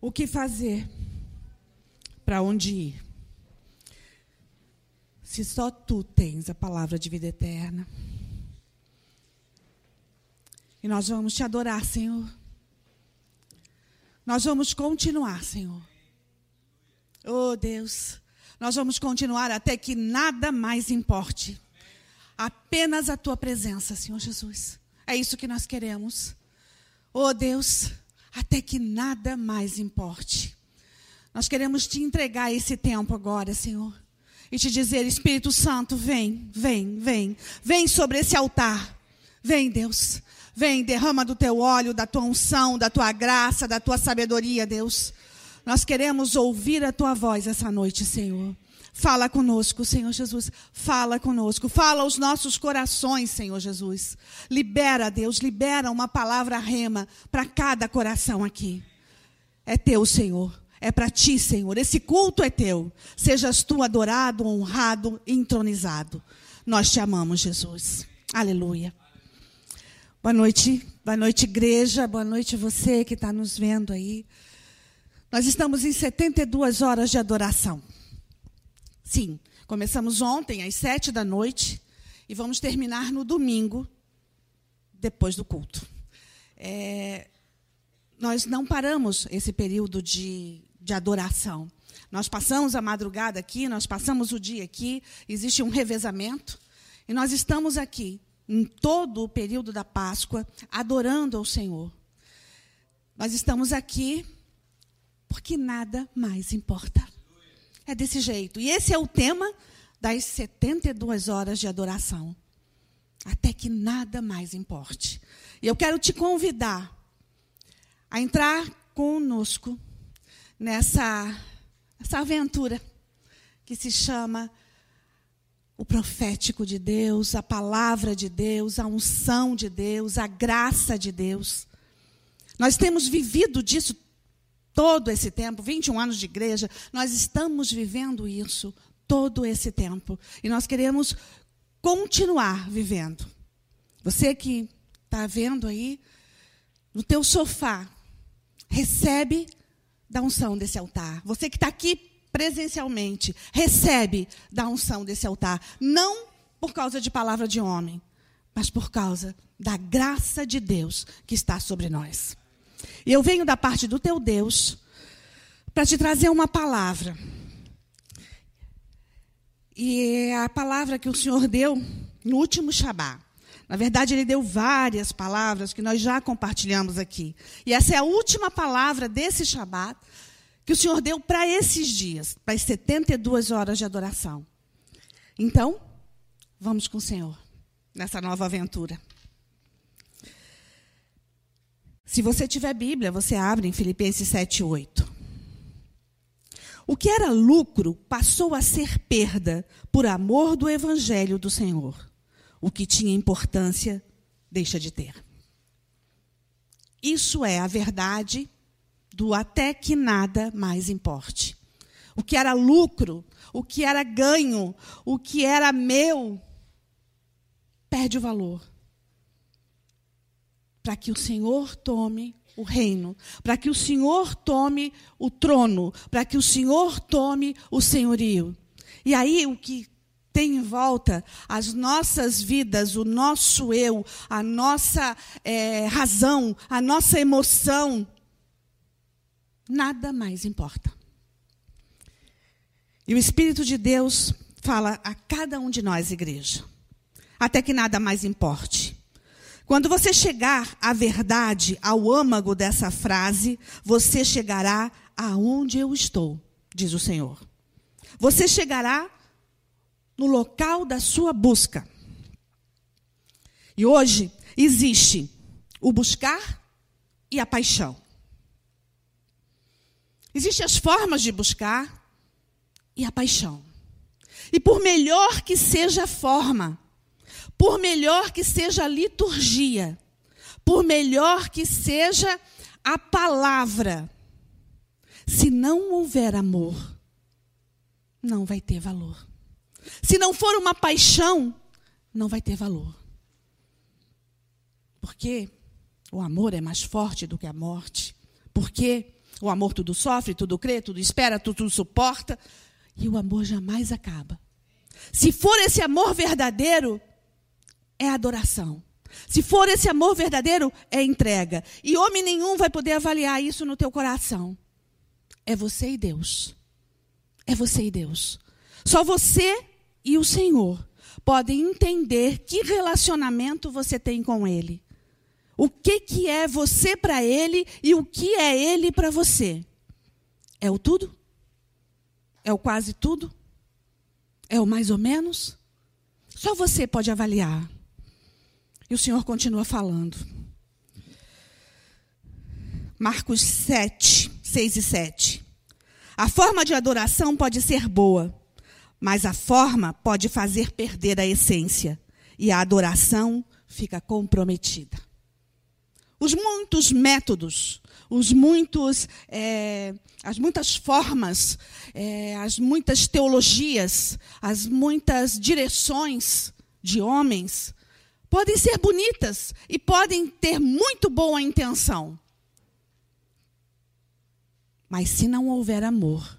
o que fazer, para onde ir. Se só tu tens a palavra de vida eterna. E nós vamos te adorar, Senhor. Nós vamos continuar, Senhor. Oh, Deus. Nós vamos continuar até que nada mais importe. Apenas a tua presença, Senhor Jesus. É isso que nós queremos. Oh, Deus, até que nada mais importe. Nós queremos te entregar esse tempo agora, Senhor. E te dizer, Espírito Santo, vem, vem, vem. Vem sobre esse altar. Vem, Deus. Vem, derrama do teu óleo, da tua unção, da tua graça, da tua sabedoria, Deus. Nós queremos ouvir a tua voz essa noite, Senhor. Fala conosco, Senhor Jesus. Fala conosco. Fala aos nossos corações, Senhor Jesus. Libera, Deus, libera uma palavra rema para cada coração aqui. É teu, Senhor. É para ti, Senhor. Esse culto é teu. Sejas tu adorado, honrado, entronizado. Nós te amamos, Jesus. Aleluia. Boa noite. Boa noite, igreja. Boa noite, você que está nos vendo aí. Nós estamos em 72 horas de adoração. Sim, começamos ontem às sete da noite e vamos terminar no domingo, depois do culto. É, nós não paramos esse período de, de adoração. Nós passamos a madrugada aqui, nós passamos o dia aqui, existe um revezamento, e nós estamos aqui, em todo o período da Páscoa, adorando ao Senhor. Nós estamos aqui porque nada mais importa. É desse jeito. E esse é o tema das 72 horas de adoração. Até que nada mais importe. E eu quero te convidar a entrar conosco nessa, nessa aventura que se chama o profético de Deus, a palavra de Deus, a unção de Deus, a graça de Deus. Nós temos vivido disso todo esse tempo, 21 anos de igreja, nós estamos vivendo isso todo esse tempo. E nós queremos continuar vivendo. Você que está vendo aí, no teu sofá, recebe da unção desse altar. Você que está aqui presencialmente, recebe da unção desse altar. Não por causa de palavra de homem, mas por causa da graça de Deus que está sobre nós. E eu venho da parte do teu Deus para te trazer uma palavra. E é a palavra que o Senhor deu no último Shabá. Na verdade, ele deu várias palavras que nós já compartilhamos aqui. E essa é a última palavra desse Shabat que o Senhor deu para esses dias, para as 72 horas de adoração. Então, vamos com o Senhor nessa nova aventura. Se você tiver Bíblia, você abre em Filipenses 7, 8. O que era lucro passou a ser perda por amor do Evangelho do Senhor. O que tinha importância deixa de ter. Isso é a verdade do até que nada mais importe. O que era lucro, o que era ganho, o que era meu, perde o valor para que o Senhor tome o reino, para que o Senhor tome o trono, para que o Senhor tome o senhorio. E aí o que tem em volta as nossas vidas, o nosso eu, a nossa é, razão, a nossa emoção, nada mais importa. E o Espírito de Deus fala a cada um de nós, igreja, até que nada mais importe. Quando você chegar à verdade, ao âmago dessa frase, você chegará aonde eu estou, diz o Senhor. Você chegará no local da sua busca. E hoje existe o buscar e a paixão. Existem as formas de buscar e a paixão. E por melhor que seja a forma, por melhor que seja a liturgia, por melhor que seja a palavra, se não houver amor, não vai ter valor. Se não for uma paixão, não vai ter valor. Porque o amor é mais forte do que a morte. Porque O amor tudo sofre, tudo crê, tudo espera, tudo suporta. E o amor jamais acaba. Se for esse amor verdadeiro, é adoração. Se for esse amor verdadeiro, é entrega. E homem nenhum vai poder avaliar isso no teu coração. É você e Deus. É você e Deus. Só você e o Senhor podem entender que relacionamento você tem com Ele. O que, que é você para Ele e o que é Ele para você. É o tudo? É o quase tudo? É o mais ou menos? Só você pode avaliar. E o Senhor continua falando. Marcos 7, 6 e 7. A forma de adoração pode ser boa, mas a forma pode fazer perder a essência. E a adoração fica comprometida. Os muitos métodos, os muitos, é, as muitas formas, é, as muitas teologias, as muitas direções de homens podem ser bonitas e podem ter muito boa intenção. Mas se não houver amor,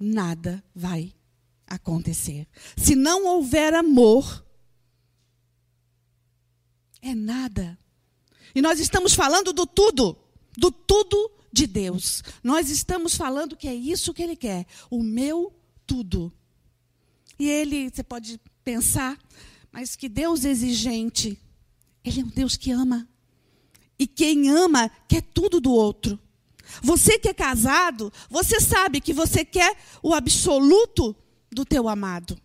nada vai acontecer. Se não houver amor, é nada. E nós estamos falando do tudo, do tudo de Deus. Nós estamos falando que é isso que Ele quer, o meu tudo. E Ele, você pode pensar, mas que Deus exigente. Ele é um Deus que ama. E quem ama quer tudo do outro. Você que é casado, você sabe que você quer o absoluto do teu amado.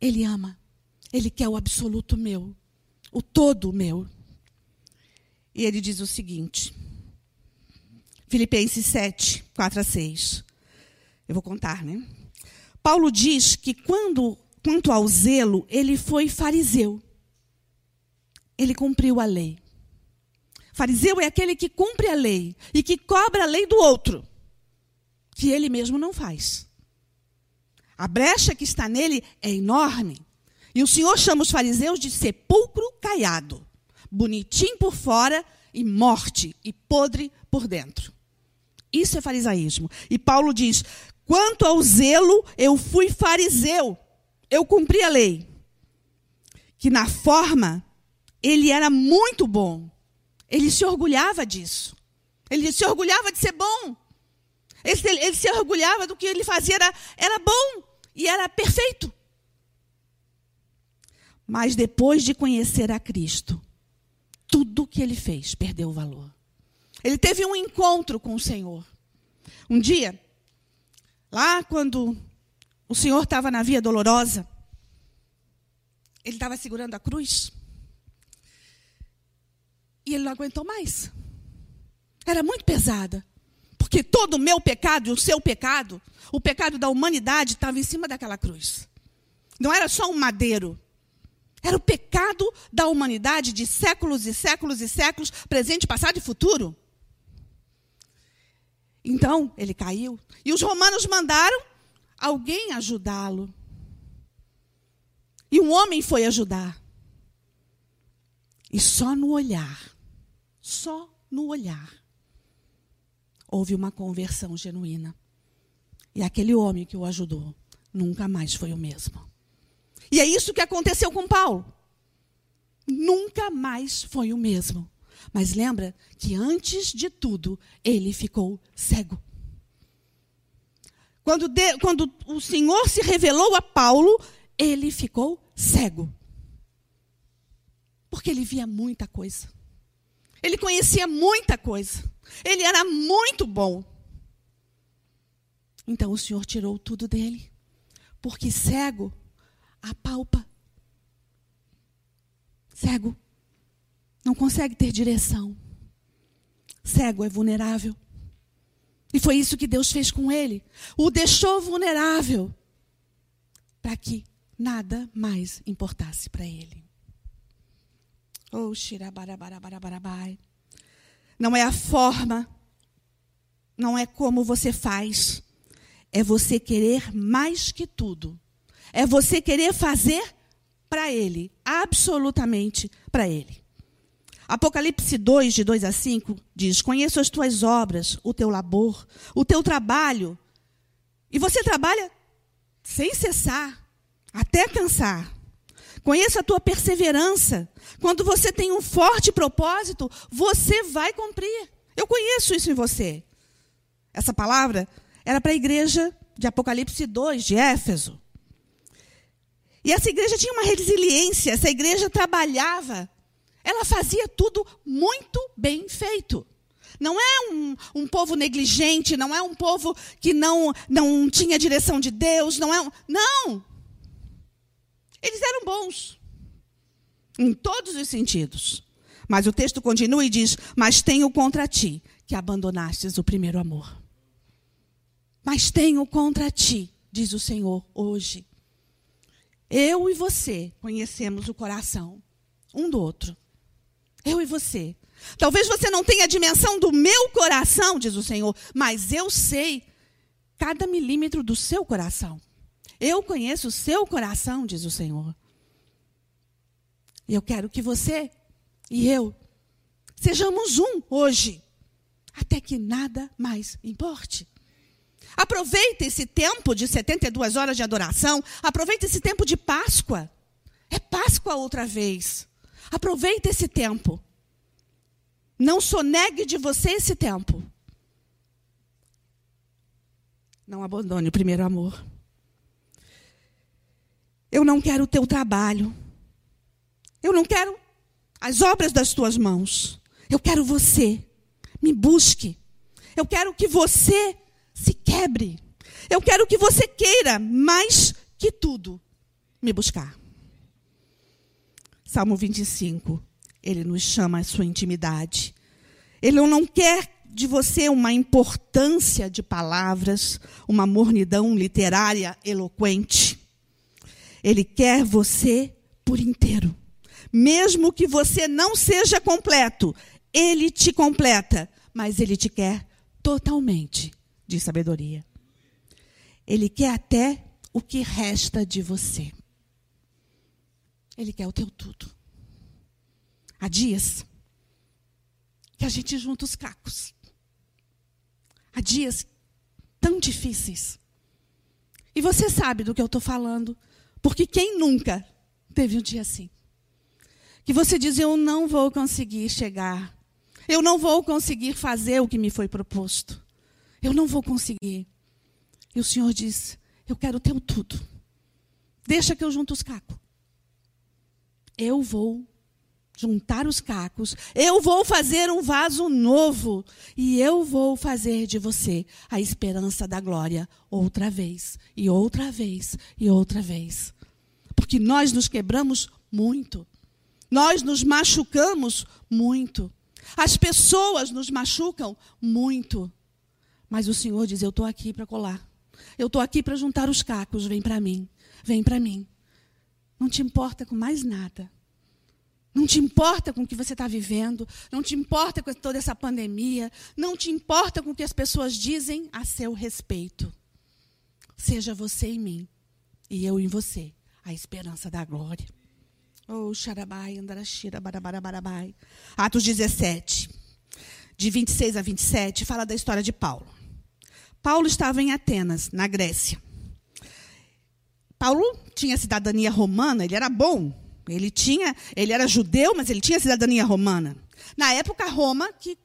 Ele ama. Ele quer o absoluto meu, o todo meu. E ele diz o seguinte: Filipenses 7, 4 a 6. Eu vou contar, né? Paulo diz que quando quanto ao zelo, ele foi fariseu. Ele cumpriu a lei. Fariseu é aquele que cumpre a lei e que cobra a lei do outro, que ele mesmo não faz. A brecha que está nele é enorme. E o Senhor chama os fariseus de sepulcro caiado, bonitinho por fora e morte e podre por dentro. Isso é farisaísmo. E Paulo diz: quanto ao zelo, eu fui fariseu eu cumpri a lei. Que na forma, ele era muito bom. Ele se orgulhava disso. Ele se orgulhava de ser bom. Ele, ele se orgulhava do que ele fazia, era, era bom e era perfeito. Mas depois de conhecer a Cristo, tudo que ele fez perdeu o valor. Ele teve um encontro com o Senhor. Um dia, lá quando o Senhor estava na via dolorosa. Ele estava segurando a cruz. E ele não aguentou mais. Era muito pesada. Porque todo o meu pecado e o seu pecado, o pecado da humanidade, estava em cima daquela cruz. Não era só um madeiro. Era o pecado da humanidade de séculos e séculos e séculos, presente, passado e futuro. Então, ele caiu. E os romanos mandaram alguém ajudá-lo. E um homem foi ajudar. E só no olhar, só no olhar, houve uma conversão genuína. E aquele homem que o ajudou nunca mais foi o mesmo. E é isso que aconteceu com Paulo. Nunca mais foi o mesmo. Mas lembra que antes de tudo, ele ficou cego. Quando, de, quando o Senhor se revelou a Paulo, ele ficou cego. Porque ele via muita coisa. Ele conhecia muita coisa. Ele era muito bom. Então o Senhor tirou tudo dele. Porque cego apalpa. Cego não consegue ter direção. Cego é vulnerável. E foi isso que Deus fez com ele. O deixou vulnerável para que nada mais importasse para ele. Oh, Não é a forma, não é como você faz, é você querer mais que tudo. É você querer fazer para ele, absolutamente para ele. Apocalipse 2, de 2 a 5, diz: Conheço as tuas obras, o teu labor, o teu trabalho. E você trabalha sem cessar, até cansar. Conheço a tua perseverança. Quando você tem um forte propósito, você vai cumprir. Eu conheço isso em você. Essa palavra era para a igreja de Apocalipse 2, de Éfeso. E essa igreja tinha uma resiliência, essa igreja trabalhava ela fazia tudo muito bem feito. Não é um, um, povo negligente, não é um povo que não, não tinha direção de Deus, não é um, Não! Eles eram bons. Em todos os sentidos. Mas o texto continua e diz: Mas tenho contra ti que abandonastes o primeiro amor. Mas tenho contra ti, diz o Senhor hoje. Eu e você conhecemos o coração um do outro. Eu e você. Talvez você não tenha a dimensão do meu coração, diz o Senhor, mas eu sei cada milímetro do seu coração. Eu conheço o seu coração, diz o Senhor. E eu quero que você e eu sejamos um hoje, até que nada mais importe. Aproveite esse tempo de 72 horas de adoração, aproveite esse tempo de Páscoa. É Páscoa outra vez. Aproveite esse tempo. Não sonegue de você esse tempo. Não abandone o primeiro amor. Eu não quero o teu trabalho. Eu não quero as obras das tuas mãos. Eu quero você. Me busque. Eu quero que você se quebre. Eu quero que você queira mais que tudo me buscar. Salmo 25, ele nos chama à sua intimidade. Ele não quer de você uma importância de palavras, uma mornidão literária eloquente. Ele quer você por inteiro. Mesmo que você não seja completo, ele te completa, mas ele te quer totalmente de sabedoria. Ele quer até o que resta de você. Ele quer o teu tudo. Há dias que a gente junta os cacos. Há dias tão difíceis. E você sabe do que eu estou falando, porque quem nunca teve um dia assim? Que você diz: Eu não vou conseguir chegar. Eu não vou conseguir fazer o que me foi proposto. Eu não vou conseguir. E o Senhor diz: Eu quero o teu tudo. Deixa que eu junto os cacos eu vou juntar os cacos, eu vou fazer um vaso novo e eu vou fazer de você a esperança da glória outra vez e outra vez e outra vez. Porque nós nos quebramos muito. Nós nos machucamos muito. As pessoas nos machucam muito. Mas o Senhor diz: Eu estou aqui para colar. Eu estou aqui para juntar os cacos. Vem para mim. Vem para mim. Não te importa com mais nada. Não te importa com o que você está vivendo, não te importa com toda essa pandemia, não te importa com o que as pessoas dizem a seu respeito. Seja você em mim e eu em você, a esperança da glória. Oh, xarabai, andarashira, barabarabai. Atos 17, de 26 a 27, fala da história de Paulo. Paulo estava em Atenas, na Grécia. Paulo tinha cidadania romana, ele era bom. Ele tinha, ele era judeu, mas ele tinha cidadania romana. Na época Roma que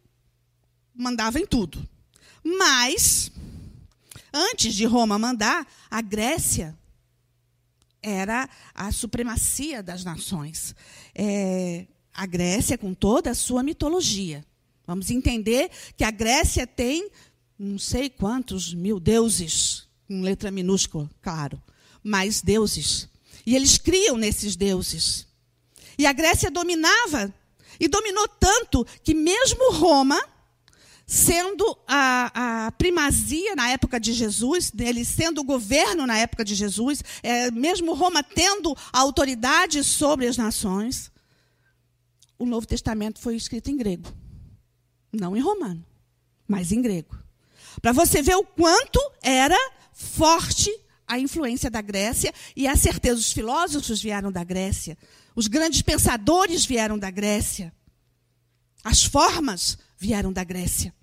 mandava em tudo. Mas antes de Roma mandar, a Grécia era a supremacia das nações. É, a Grécia com toda a sua mitologia. Vamos entender que a Grécia tem não sei quantos mil deuses, com letra minúscula, claro mais deuses. E eles criam nesses deuses. E a Grécia dominava, e dominou tanto que mesmo Roma, sendo a, a primazia na época de Jesus, ele sendo o governo na época de Jesus, é, mesmo Roma tendo autoridade sobre as nações, o Novo Testamento foi escrito em grego. Não em romano, mas em grego. Para você ver o quanto era forte a influência da Grécia e a certeza os filósofos vieram da Grécia, os grandes pensadores vieram da Grécia. As formas vieram da Grécia.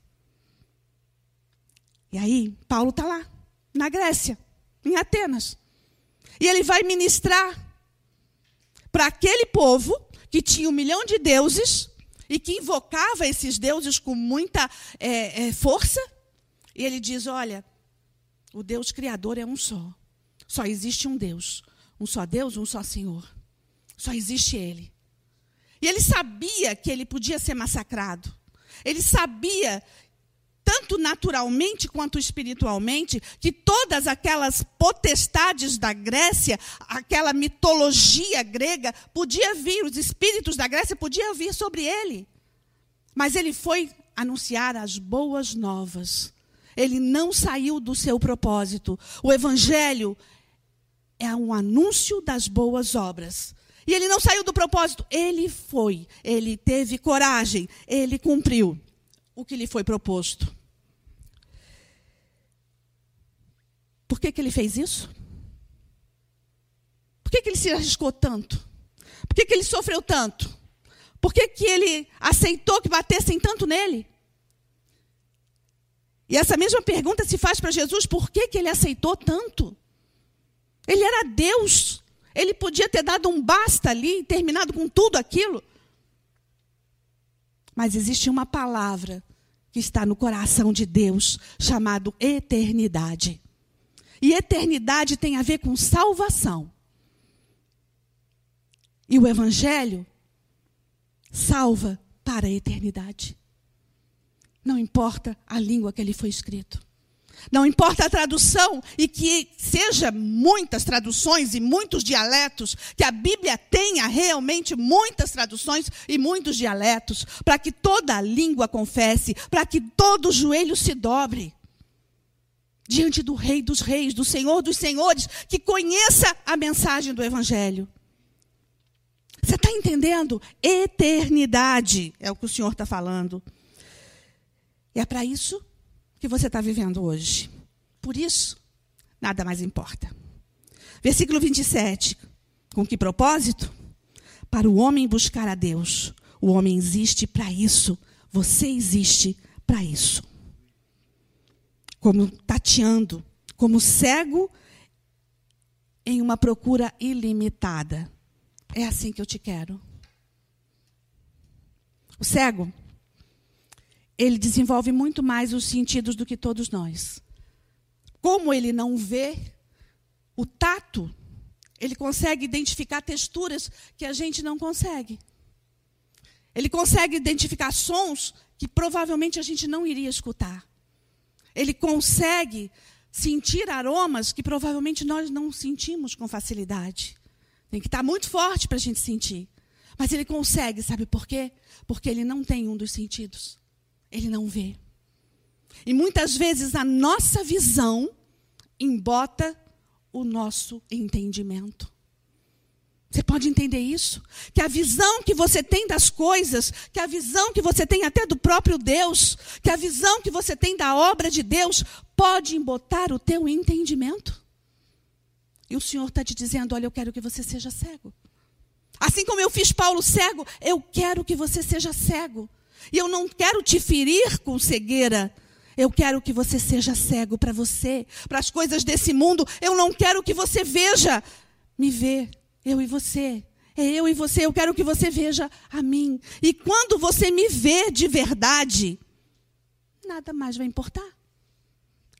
E aí, Paulo está lá, na Grécia, em Atenas. E ele vai ministrar para aquele povo que tinha um milhão de deuses e que invocava esses deuses com muita é, é, força. E ele diz: Olha, o Deus Criador é um só. Só existe um Deus. Um só Deus, um só Senhor. Só existe Ele. E ele sabia que ele podia ser massacrado. Ele sabia tanto naturalmente quanto espiritualmente, que todas aquelas potestades da Grécia, aquela mitologia grega, podia vir, os espíritos da Grécia podiam vir sobre ele. Mas ele foi anunciar as boas novas. Ele não saiu do seu propósito. O evangelho é um anúncio das boas obras. E ele não saiu do propósito, ele foi, ele teve coragem, ele cumpriu o que lhe foi proposto. Por que, que ele fez isso? Por que, que ele se arriscou tanto? Por que, que ele sofreu tanto? Por que, que ele aceitou que batessem tanto nele? E essa mesma pergunta se faz para Jesus: por que, que ele aceitou tanto? Ele era Deus. Ele podia ter dado um basta ali e terminado com tudo aquilo. Mas existe uma palavra que está no coração de Deus, chamado eternidade. E eternidade tem a ver com salvação. E o Evangelho salva para a eternidade. Não importa a língua que ele foi escrito. Não importa a tradução e que seja muitas traduções e muitos dialetos, que a Bíblia tenha realmente muitas traduções e muitos dialetos, para que toda a língua confesse, para que todo joelho se dobre diante do Rei dos Reis, do Senhor dos Senhores, que conheça a mensagem do Evangelho. Você está entendendo? Eternidade é o que o Senhor está falando. E é para isso que você está vivendo hoje. Por isso, nada mais importa. Versículo 27. Com que propósito? Para o homem buscar a Deus. O homem existe para isso. Você existe para isso. Como tateando, como cego em uma procura ilimitada. É assim que eu te quero. O cego ele desenvolve muito mais os sentidos do que todos nós. Como ele não vê, o tato, ele consegue identificar texturas que a gente não consegue. Ele consegue identificar sons que provavelmente a gente não iria escutar. Ele consegue sentir aromas que provavelmente nós não sentimos com facilidade. Tem que estar muito forte para a gente sentir. Mas ele consegue, sabe por quê? Porque ele não tem um dos sentidos ele não vê. E muitas vezes a nossa visão embota o nosso entendimento. Você pode entender isso? Que a visão que você tem das coisas, que a visão que você tem até do próprio Deus, que a visão que você tem da obra de Deus, pode embotar o teu entendimento. E o Senhor está te dizendo: olha, eu quero que você seja cego. Assim como eu fiz Paulo cego, eu quero que você seja cego. E eu não quero te ferir com cegueira. Eu quero que você seja cego para você, para as coisas desse mundo. Eu não quero que você veja, me vê, eu e você. É eu e você, eu quero que você veja a mim. E quando você me vê de verdade, nada mais vai importar.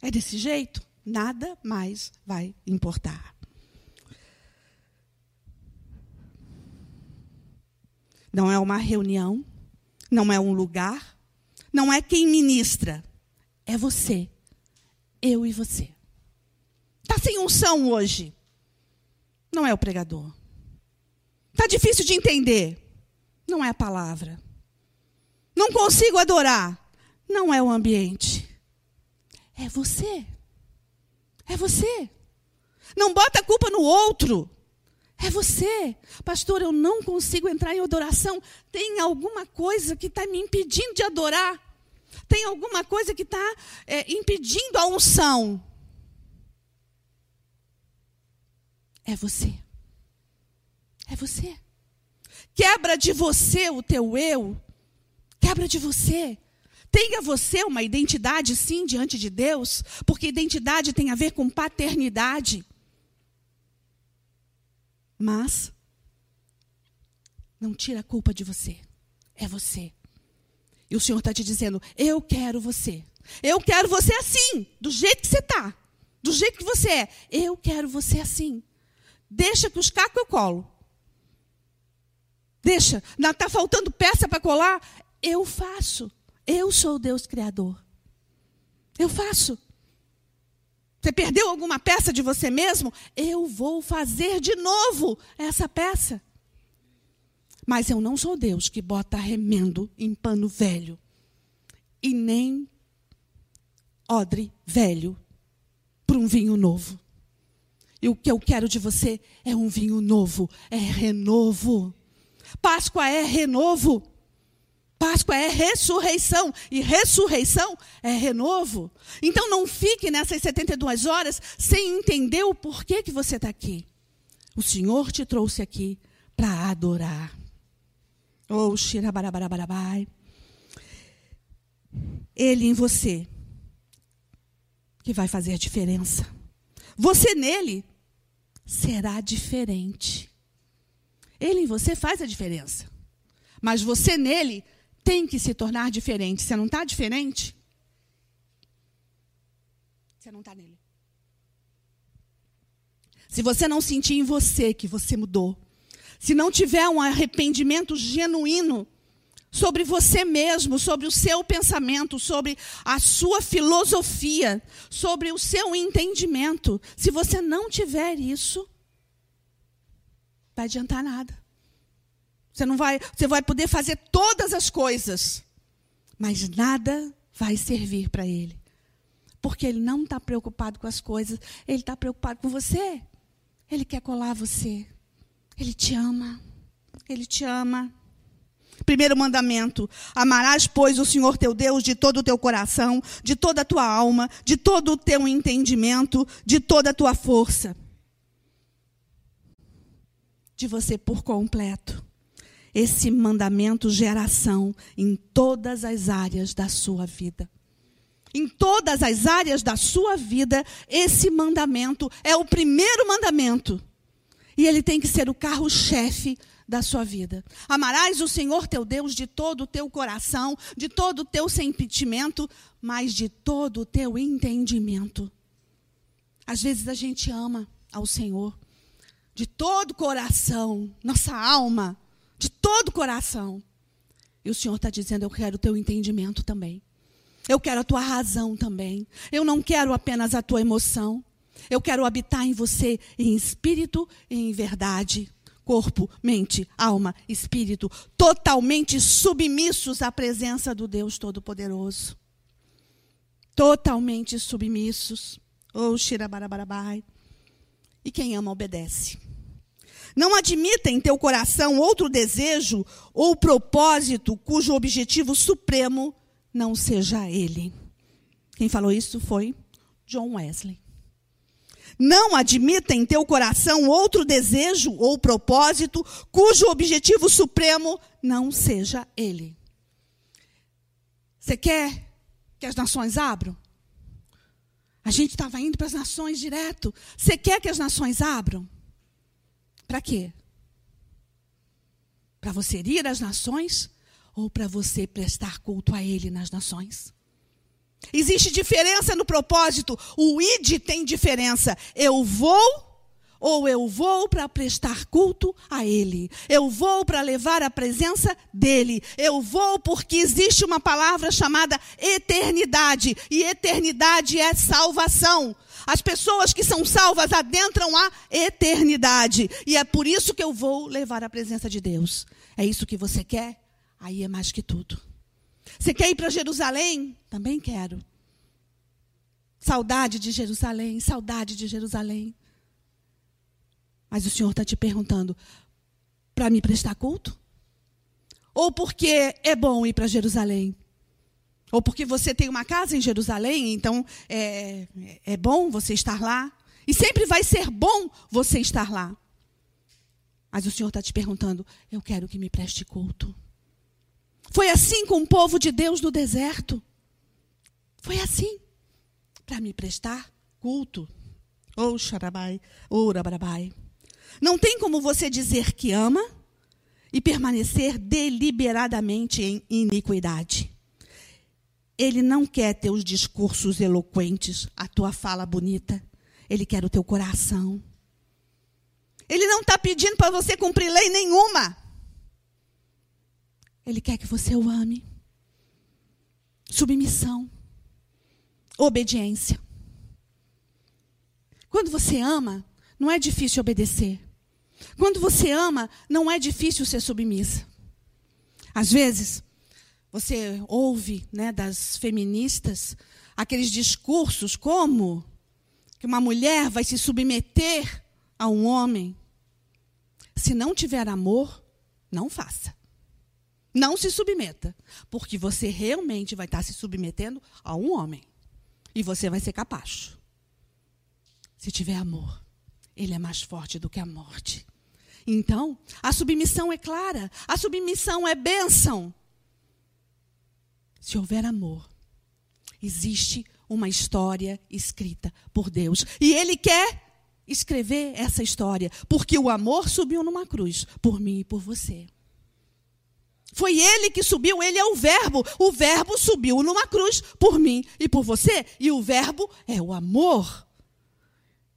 É desse jeito? Nada mais vai importar. Não é uma reunião, não é um lugar, não é quem ministra, é você, eu e você. Está sem unção hoje, não é o pregador. Está difícil de entender, não é a palavra. Não consigo adorar, não é o ambiente. É você. É você. Não bota a culpa no outro. É você. Pastor, eu não consigo entrar em adoração. Tem alguma coisa que está me impedindo de adorar? Tem alguma coisa que está é, impedindo a unção? É você. É você. Quebra de você o teu eu. Quebra de você. Tenha você uma identidade, sim, diante de Deus, porque identidade tem a ver com paternidade. Mas não tira a culpa de você. É você. E o Senhor está te dizendo: Eu quero você. Eu quero você assim, do jeito que você está. Do jeito que você é. Eu quero você assim. Deixa que os cacos eu colo. Deixa. Está faltando peça para colar? Eu faço. Eu sou o Deus Criador. Eu faço. Você perdeu alguma peça de você mesmo? Eu vou fazer de novo essa peça. Mas eu não sou Deus que bota remendo em pano velho. E nem odre velho para um vinho novo. E o que eu quero de você é um vinho novo, é renovo. Páscoa é renovo. Páscoa é ressurreição. E ressurreição é renovo. Então não fique nessas 72 horas sem entender o porquê que você está aqui. O Senhor te trouxe aqui para adorar. Oh, xirabarabarabai. Ele em você, que vai fazer diferença. Você nele será diferente. Ele em você faz a diferença. Mas você nele tem que se tornar diferente. Você não está diferente? Você não está nele. Se você não sentir em você que você mudou, se não tiver um arrependimento genuíno sobre você mesmo, sobre o seu pensamento, sobre a sua filosofia, sobre o seu entendimento, se você não tiver isso, vai adiantar nada. Você não vai, você vai poder fazer todas as coisas, mas nada vai servir para ele. Porque ele não está preocupado com as coisas, ele está preocupado com você. Ele quer colar você. Ele te ama. Ele te ama. Primeiro mandamento: Amarás, pois, o Senhor teu Deus de todo o teu coração, de toda a tua alma, de todo o teu entendimento, de toda a tua força. De você por completo. Esse mandamento gera ação em todas as áreas da sua vida. Em todas as áreas da sua vida, esse mandamento é o primeiro mandamento e ele tem que ser o carro-chefe da sua vida. Amarás o Senhor teu Deus de todo o teu coração, de todo o teu sentimento, mas de todo o teu entendimento. Às vezes a gente ama ao Senhor de todo o coração, nossa alma, de todo o coração. E o Senhor está dizendo: Eu quero o teu entendimento também. Eu quero a tua razão também. Eu não quero apenas a tua emoção. Eu quero habitar em você em espírito e em verdade. Corpo, mente, alma, espírito, totalmente submissos à presença do Deus Todo-Poderoso. Totalmente submissos. Oh, xirabarabai. E quem ama, obedece. Não admita em teu coração outro desejo ou propósito cujo objetivo supremo não seja ele. Quem falou isso foi John Wesley. Não admita em teu coração outro desejo ou propósito cujo objetivo supremo não seja ele. Você quer que as nações abram? A gente estava indo para as nações direto. Você quer que as nações abram? Para quê? Para você ir às nações ou para você prestar culto a Ele nas nações? Existe diferença no propósito. O id tem diferença. Eu vou ou eu vou para prestar culto a Ele. Eu vou para levar a presença dEle. Eu vou porque existe uma palavra chamada eternidade. E eternidade é salvação. As pessoas que são salvas adentram a eternidade. E é por isso que eu vou levar a presença de Deus. É isso que você quer? Aí é mais que tudo. Você quer ir para Jerusalém? Também quero. Saudade de Jerusalém, saudade de Jerusalém. Mas o Senhor está te perguntando: para me prestar culto? Ou porque é bom ir para Jerusalém? Ou porque você tem uma casa em Jerusalém, então é, é bom você estar lá? E sempre vai ser bom você estar lá. Mas o Senhor está te perguntando: eu quero que me preste culto. Foi assim com o povo de Deus no deserto. Foi assim. Para me prestar culto. Ou oh, xarabai, ou oh, rabrabai. Não tem como você dizer que ama e permanecer deliberadamente em iniquidade. Ele não quer teus discursos eloquentes, a tua fala bonita. Ele quer o teu coração. Ele não está pedindo para você cumprir lei nenhuma. Ele quer que você o ame. Submissão. Obediência. Quando você ama, não é difícil obedecer. Quando você ama, não é difícil ser submissa. Às vezes, você ouve né, das feministas aqueles discursos como que uma mulher vai se submeter a um homem. Se não tiver amor, não faça. Não se submeta, porque você realmente vai estar se submetendo a um homem. E você vai ser capaz. Se tiver amor, ele é mais forte do que a morte. Então, a submissão é clara, a submissão é bênção. Se houver amor, existe uma história escrita por Deus. E Ele quer escrever essa história, porque o amor subiu numa cruz por mim e por você. Foi Ele que subiu, Ele é o Verbo. O Verbo subiu numa cruz por mim e por você, e o Verbo é o amor.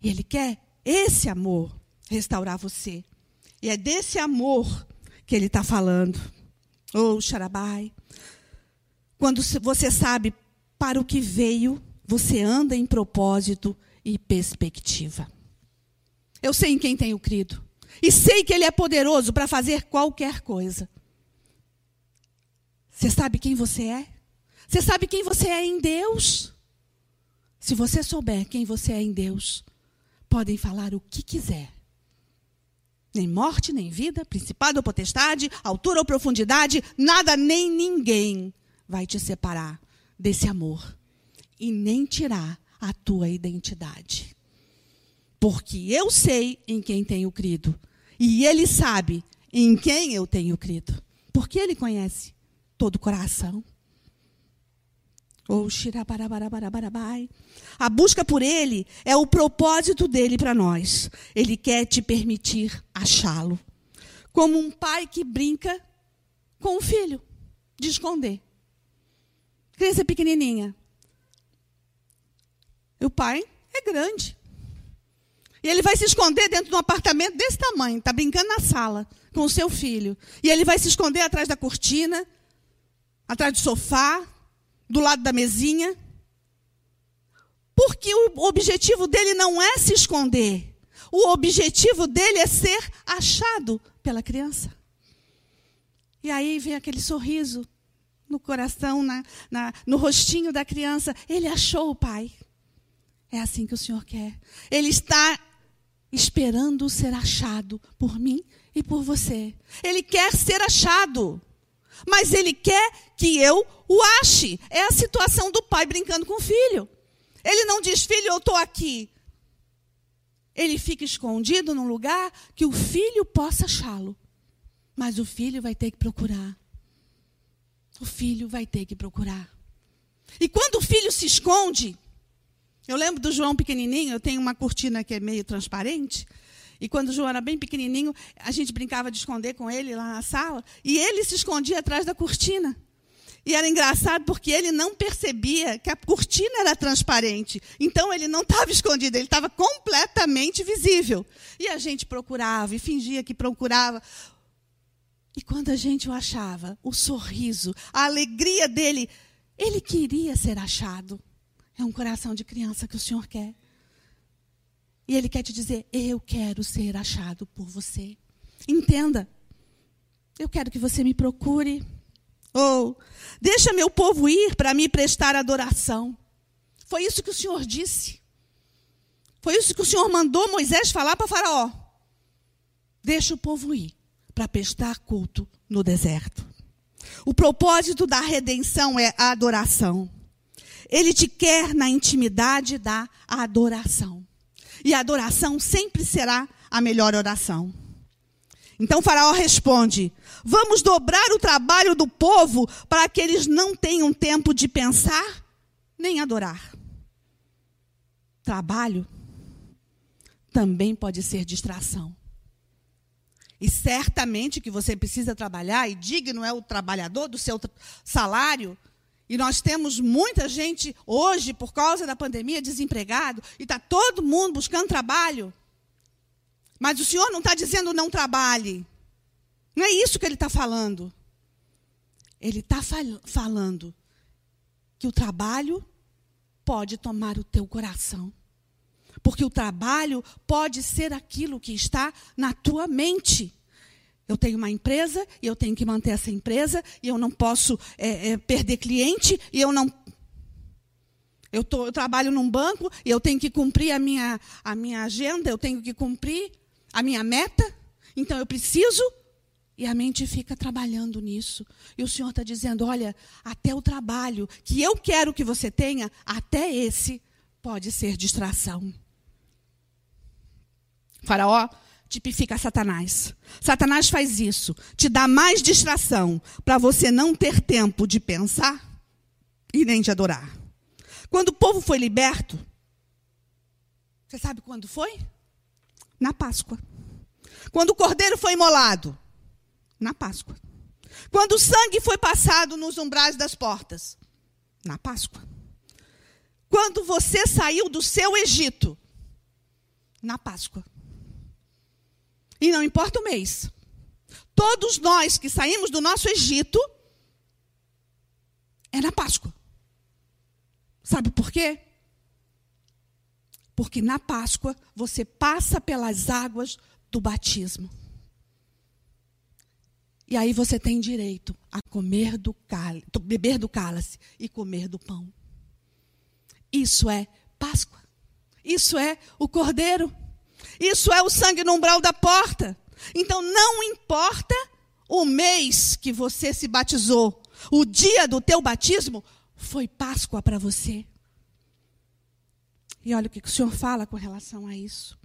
E Ele quer esse amor restaurar você. E é desse amor que ele está falando. Ou oh, Xarabai. Quando você sabe para o que veio, você anda em propósito e perspectiva. Eu sei em quem tenho crido. E sei que Ele é poderoso para fazer qualquer coisa. Você sabe quem você é? Você sabe quem você é em Deus? Se você souber quem você é em Deus, podem falar o que quiser nem morte, nem vida, principado ou potestade, altura ou profundidade, nada nem ninguém vai te separar desse amor e nem tirar a tua identidade. Porque eu sei em quem tenho crido e ele sabe em quem eu tenho crido, porque ele conhece todo o coração. Ou A busca por ele é o propósito dele para nós. Ele quer te permitir achá-lo. Como um pai que brinca com o filho, de esconder. Criança pequenininha. E o pai é grande. E ele vai se esconder dentro de um apartamento desse tamanho, está brincando na sala com o seu filho. E ele vai se esconder atrás da cortina, atrás do sofá, do lado da mesinha. Porque o objetivo dele não é se esconder. O objetivo dele é ser achado pela criança. E aí vem aquele sorriso no coração, na, na, no rostinho da criança. Ele achou o pai. É assim que o Senhor quer. Ele está esperando ser achado por mim e por você. Ele quer ser achado mas ele quer que eu o ache. É a situação do pai brincando com o filho. Ele não diz, filho, eu estou aqui. Ele fica escondido num lugar que o filho possa achá-lo. Mas o filho vai ter que procurar. O filho vai ter que procurar. E quando o filho se esconde, eu lembro do João pequenininho, eu tenho uma cortina que é meio transparente. E quando o João era bem pequenininho, a gente brincava de esconder com ele lá na sala. E ele se escondia atrás da cortina. E era engraçado porque ele não percebia que a cortina era transparente. Então ele não estava escondido, ele estava completamente visível. E a gente procurava e fingia que procurava. E quando a gente o achava, o sorriso, a alegria dele, ele queria ser achado. É um coração de criança que o Senhor quer. E Ele quer te dizer: Eu quero ser achado por você. Entenda. Eu quero que você me procure. Ou, deixa meu povo ir para me prestar adoração. Foi isso que o Senhor disse. Foi isso que o Senhor mandou Moisés falar para Faraó. Deixa o povo ir para prestar culto no deserto. O propósito da redenção é a adoração. Ele te quer na intimidade da adoração. E a adoração sempre será a melhor oração. Então Faraó responde: Vamos dobrar o trabalho do povo para que eles não tenham tempo de pensar nem adorar. Trabalho também pode ser distração. E certamente que você precisa trabalhar, e digno é o trabalhador do seu salário. E nós temos muita gente hoje, por causa da pandemia, desempregado, e está todo mundo buscando trabalho. Mas o Senhor não está dizendo não trabalhe. Não é isso que ele está falando. Ele está fal falando que o trabalho pode tomar o teu coração. Porque o trabalho pode ser aquilo que está na tua mente. Eu tenho uma empresa e eu tenho que manter essa empresa e eu não posso é, é, perder cliente e eu não. Eu, tô, eu trabalho num banco e eu tenho que cumprir a minha, a minha agenda, eu tenho que cumprir a minha meta, então eu preciso. E a mente fica trabalhando nisso. E o Senhor está dizendo: olha, até o trabalho que eu quero que você tenha, até esse pode ser distração. Faraó tipifica Satanás. Satanás faz isso, te dá mais distração para você não ter tempo de pensar e nem de adorar. Quando o povo foi liberto, você sabe quando foi? Na Páscoa. Quando o cordeiro foi imolado? Na Páscoa. Quando o sangue foi passado nos umbrais das portas? Na Páscoa. Quando você saiu do seu Egito? Na Páscoa. E não importa o mês. Todos nós que saímos do nosso Egito é na Páscoa. Sabe por quê? Porque na Páscoa você passa pelas águas do batismo. E aí você tem direito a comer do cálice, beber do cálice e comer do pão. Isso é Páscoa. Isso é o Cordeiro. Isso é o sangue no umbral da porta. Então não importa o mês que você se batizou, o dia do teu batismo foi Páscoa para você. E olha o que o Senhor fala com relação a isso.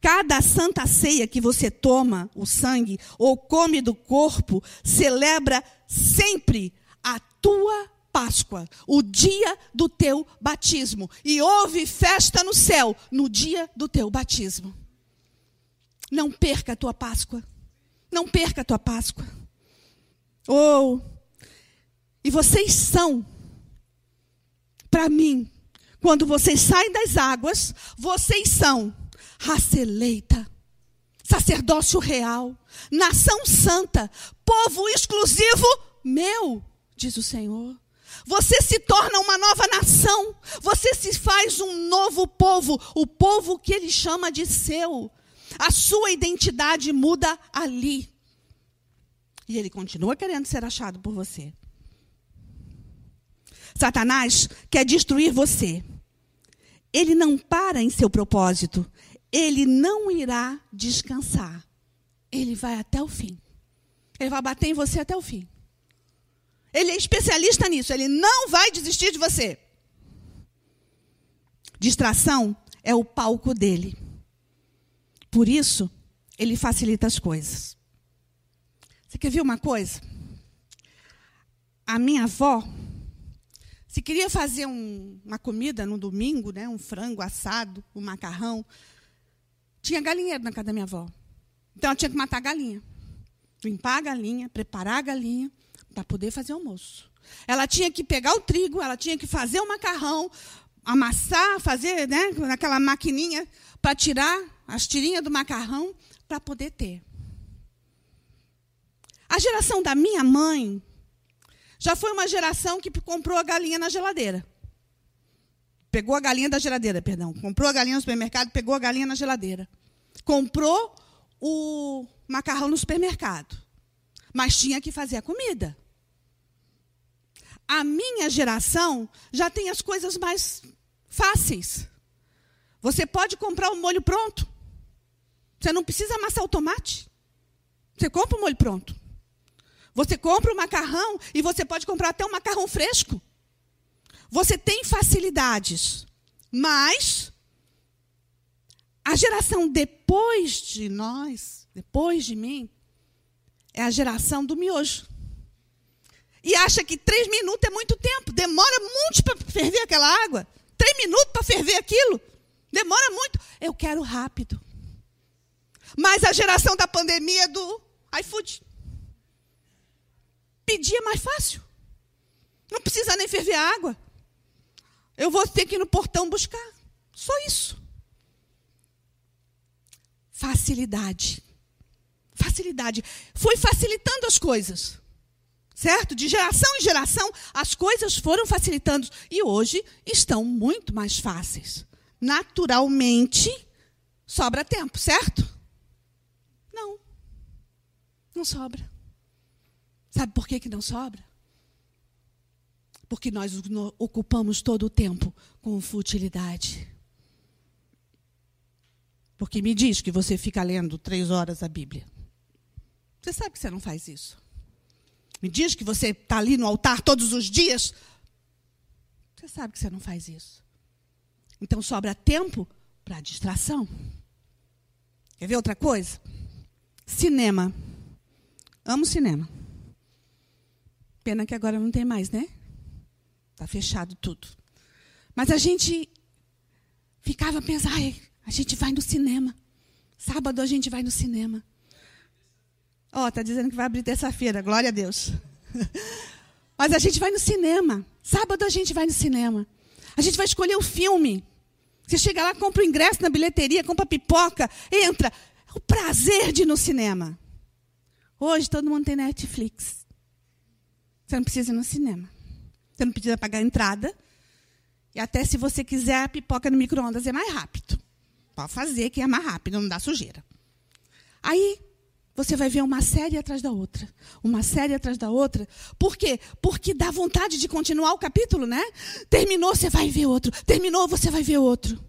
Cada santa ceia que você toma o sangue ou come do corpo, celebra sempre a tua Páscoa, o dia do teu batismo. E houve festa no céu no dia do teu batismo. Não perca a tua Páscoa. Não perca a tua Páscoa. Oh, e vocês são, para mim, quando vocês saem das águas, vocês são raça eleita, sacerdócio real, nação santa, povo exclusivo meu, diz o Senhor. Você se torna uma nova nação, você se faz um novo povo, o povo que ele chama de seu. A sua identidade muda ali. E ele continua querendo ser achado por você. Satanás quer destruir você ele não para em seu propósito. Ele não irá descansar. Ele vai até o fim. Ele vai bater em você até o fim. Ele é especialista nisso. Ele não vai desistir de você. Distração é o palco dele. Por isso, ele facilita as coisas. Você quer ver uma coisa? A minha avó, se queria fazer um, uma comida no domingo, né, um frango assado, um macarrão, tinha galinheiro na casa da minha avó. Então ela tinha que matar a galinha. Limpar a galinha, preparar a galinha para poder fazer almoço. Ela tinha que pegar o trigo, ela tinha que fazer o macarrão, amassar, fazer né, naquela maquininha para tirar as tirinhas do macarrão para poder ter. A geração da minha mãe já foi uma geração que comprou a galinha na geladeira. Pegou a galinha da geladeira, perdão. Comprou a galinha no supermercado, pegou a galinha na geladeira. Comprou o macarrão no supermercado. Mas tinha que fazer a comida. A minha geração já tem as coisas mais fáceis. Você pode comprar o molho pronto. Você não precisa amassar o tomate. Você compra o molho pronto. Você compra o macarrão e você pode comprar até um macarrão fresco. Você tem facilidades. Mas a geração depois de nós depois de mim, é a geração do miojo. E acha que três minutos é muito tempo. Demora muito para ferver aquela água. Três minutos para ferver aquilo. Demora muito. Eu quero rápido. Mas a geração da pandemia do iFood. Pedir é mais fácil. Não precisa nem ferver a água. Eu vou ter que ir no portão buscar. Só isso. Facilidade. Facilidade. Foi facilitando as coisas. Certo? De geração em geração, as coisas foram facilitando. E hoje estão muito mais fáceis. Naturalmente, sobra tempo, certo? Não. Não sobra. Sabe por que, que não sobra? Porque nós ocupamos todo o tempo com futilidade. Porque me diz que você fica lendo três horas a Bíblia. Você sabe que você não faz isso. Me diz que você está ali no altar todos os dias. Você sabe que você não faz isso. Então sobra tempo para distração. Quer ver outra coisa? Cinema. Amo cinema. Pena que agora não tem mais, né? Está fechado tudo. Mas a gente ficava pensando, a gente vai no cinema. Sábado a gente vai no cinema. Ó, oh, tá dizendo que vai abrir terça-feira, glória a Deus. Mas a gente vai no cinema. Sábado a gente vai no cinema. A gente vai escolher o filme. Você chega lá, compra o ingresso na bilheteria, compra pipoca, entra. É o prazer de ir no cinema. Hoje todo mundo tem Netflix. Você não precisa ir no cinema. Você não precisa pagar a entrada. E até se você quiser a pipoca no micro-ondas é mais rápido. Pode fazer que é mais rápido, não dá sujeira. Aí você vai ver uma série atrás da outra, uma série atrás da outra. Por quê? Porque dá vontade de continuar o capítulo, né? Terminou, você vai ver outro. Terminou, você vai ver outro.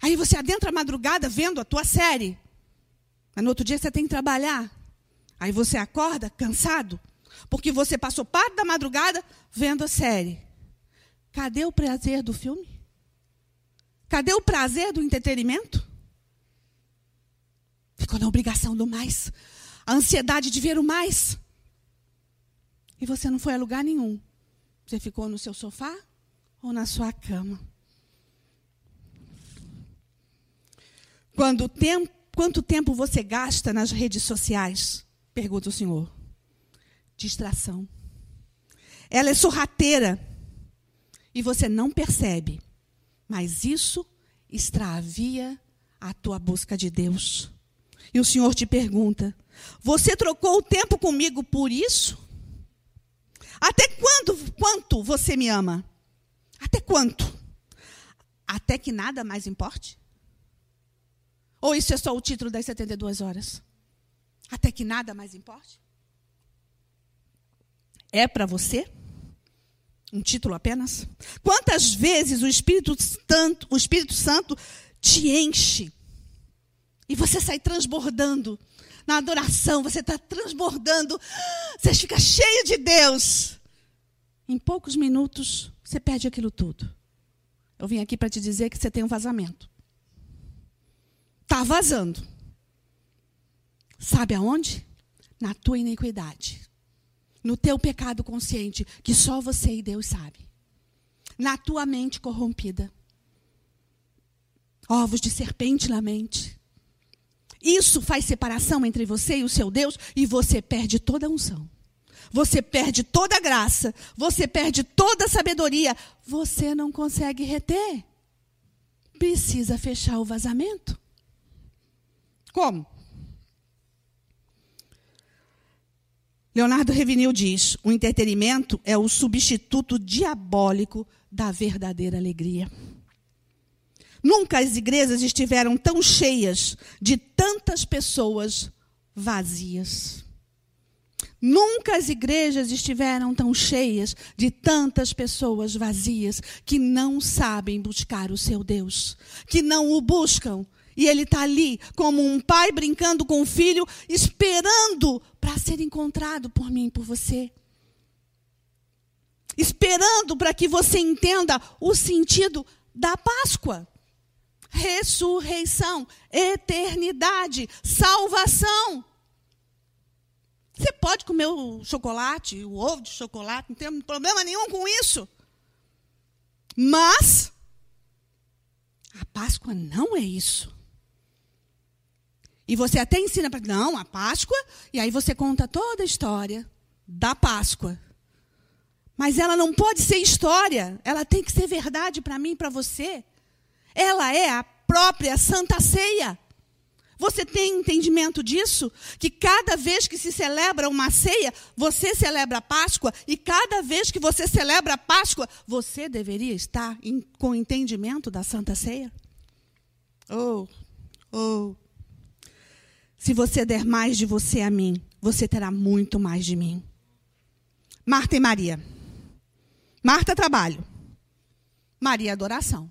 Aí você adentra a madrugada vendo a tua série. Mas no outro dia você tem que trabalhar. Aí você acorda cansado, porque você passou parte da madrugada vendo a série. Cadê o prazer do filme? Cadê o prazer do entretenimento? Ficou na obrigação do mais. A ansiedade de ver o mais. E você não foi a lugar nenhum. Você ficou no seu sofá ou na sua cama. Quando tempo, quanto tempo você gasta nas redes sociais? Pergunta o Senhor. Distração. Ela é sorrateira. E você não percebe. Mas isso extravia a tua busca de Deus. E o Senhor te pergunta: Você trocou o tempo comigo por isso? Até quando, quanto você me ama? Até quanto? Até que nada mais importe? Ou isso é só o título das 72 horas? Até que nada mais importe? É para você? Um título apenas? Quantas vezes o Espírito Santo, o Espírito Santo te enche e você sai transbordando. Na adoração, você está transbordando. Você fica cheio de Deus. Em poucos minutos, você perde aquilo tudo. Eu vim aqui para te dizer que você tem um vazamento. Está vazando. Sabe aonde? Na tua iniquidade. No teu pecado consciente, que só você e Deus sabe. Na tua mente corrompida. Ovos de serpente na mente. Isso faz separação entre você e o seu Deus e você perde toda a unção. Você perde toda a graça, você perde toda a sabedoria, você não consegue reter. Precisa fechar o vazamento. Como? Leonardo Revinil diz: o entretenimento é o substituto diabólico da verdadeira alegria. Nunca as igrejas estiveram tão cheias de tantas pessoas vazias. Nunca as igrejas estiveram tão cheias de tantas pessoas vazias que não sabem buscar o seu Deus, que não o buscam. E ele está ali como um pai brincando com o filho, esperando para ser encontrado por mim, por você. Esperando para que você entenda o sentido da Páscoa. Ressurreição, eternidade, salvação. Você pode comer o chocolate, o ovo de chocolate, não tem problema nenhum com isso. Mas a Páscoa não é isso. E você até ensina para não, a Páscoa, e aí você conta toda a história da Páscoa. Mas ela não pode ser história, ela tem que ser verdade para mim e para você. Ela é a própria Santa Ceia. Você tem entendimento disso? Que cada vez que se celebra uma ceia, você celebra a Páscoa, e cada vez que você celebra a Páscoa, você deveria estar em, com entendimento da Santa Ceia? Oh, oh. Se você der mais de você a mim, você terá muito mais de mim. Marta e Maria. Marta, trabalho. Maria, adoração.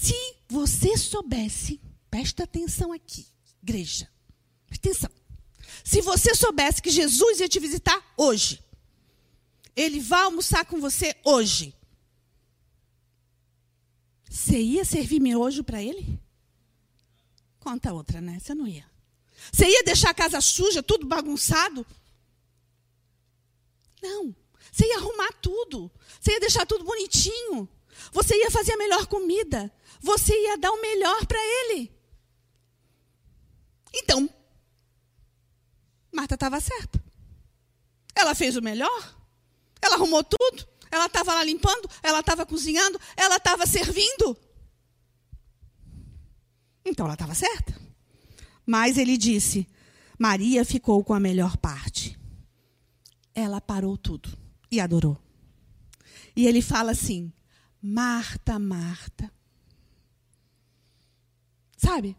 Se você soubesse, presta atenção aqui, igreja, presta atenção. Se você soubesse que Jesus ia te visitar hoje, ele vai almoçar com você hoje, você ia servir miojo para ele? Conta outra, né? Você não ia. Você ia deixar a casa suja, tudo bagunçado? Não. Você ia arrumar tudo. Você ia deixar tudo bonitinho. Você ia fazer a melhor comida. Você ia dar o melhor para ele. Então, Marta estava certa. Ela fez o melhor. Ela arrumou tudo. Ela estava lá limpando. Ela estava cozinhando. Ela estava servindo. Então ela estava certa. Mas ele disse: Maria ficou com a melhor parte. Ela parou tudo e adorou. E ele fala assim: Marta, Marta. Sabe?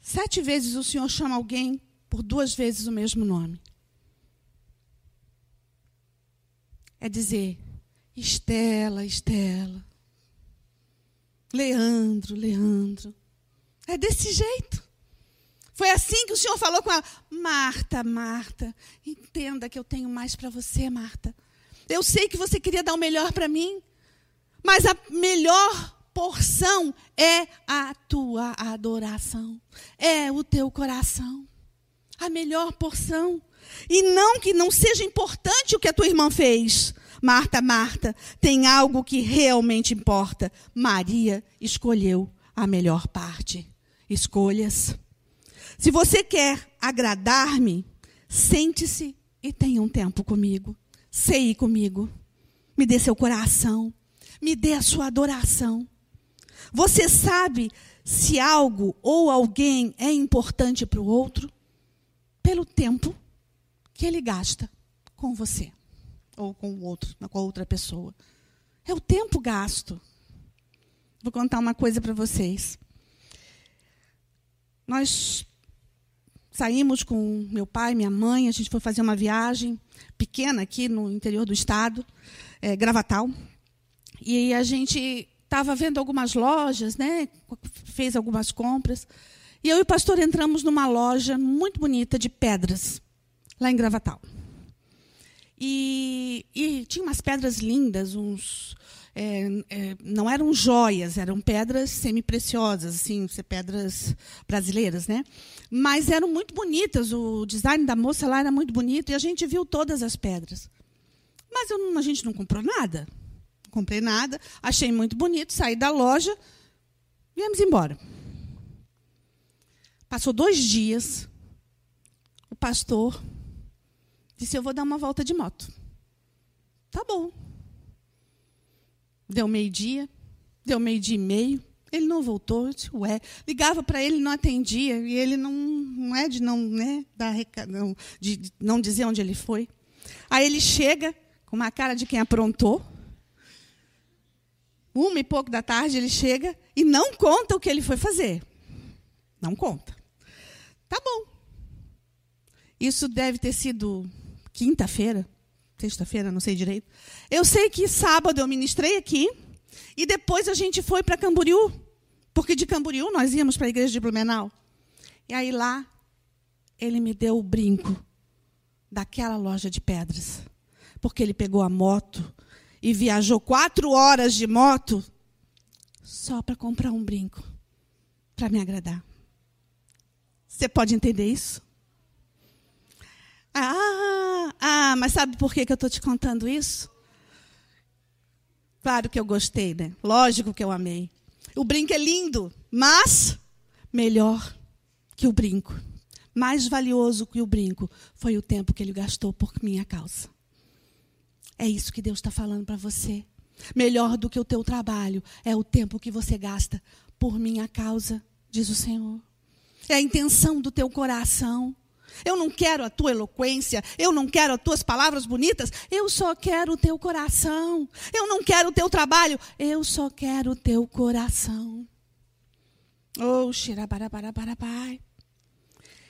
Sete vezes o Senhor chama alguém por duas vezes o mesmo nome. É dizer, Estela, Estela. Leandro, Leandro. É desse jeito. Foi assim que o Senhor falou com ela: Marta, Marta, entenda que eu tenho mais para você, Marta. Eu sei que você queria dar o melhor para mim, mas a melhor porção é a tua adoração, é o teu coração. A melhor porção. E não que não seja importante o que a tua irmã fez. Marta, Marta, tem algo que realmente importa. Maria escolheu a melhor parte. Escolhas. Se você quer agradar-me, sente-se e tenha um tempo comigo. Sei comigo. Me dê seu coração. Me dê a sua adoração. Você sabe se algo ou alguém é importante para o outro pelo tempo que ele gasta com você ou com o outro, com outra pessoa. É o tempo gasto. Vou contar uma coisa para vocês. Nós saímos com meu pai, minha mãe, a gente foi fazer uma viagem pequena aqui no interior do estado, é, Gravatal. E a gente estava vendo algumas lojas, né? Fez algumas compras. E eu e o pastor entramos numa loja muito bonita de pedras, lá em Gravatal. E, e tinha umas pedras lindas, uns é, é, não eram joias, eram pedras semi-preciosas, assim, pedras brasileiras, né? Mas eram muito bonitas, o design da moça lá era muito bonito e a gente viu todas as pedras. Mas eu, a gente não comprou nada. Comprei nada, achei muito bonito, saí da loja, viemos embora. Passou dois dias, o pastor disse: Eu vou dar uma volta de moto. Tá bom. Deu meio-dia, deu meio-dia e meio. Ele não voltou, disse, ué. Ligava para ele, não atendia. E ele não, não é de não, né, dar, não, de não dizer onde ele foi. Aí ele chega com uma cara de quem aprontou. Uma e pouco da tarde ele chega e não conta o que ele foi fazer. Não conta. Tá bom. Isso deve ter sido quinta-feira sexta-feira, não sei direito. Eu sei que sábado eu ministrei aqui e depois a gente foi para Camboriú, porque de Camboriú nós íamos para a igreja de Blumenau. E aí lá ele me deu o brinco daquela loja de pedras, porque ele pegou a moto e viajou quatro horas de moto só para comprar um brinco para me agradar. Você pode entender isso? Ah, ah, mas sabe por que, que eu estou te contando isso? Claro que eu gostei, né? Lógico que eu amei. O brinco é lindo, mas melhor que o brinco, mais valioso que o brinco, foi o tempo que ele gastou por minha causa. É isso que Deus está falando para você. Melhor do que o teu trabalho é o tempo que você gasta por minha causa, diz o Senhor. É a intenção do teu coração. Eu não quero a tua eloquência, eu não quero as tuas palavras bonitas, eu só quero o teu coração. Eu não quero o teu trabalho, eu só quero o teu coração. Oh, xirabarabarabai.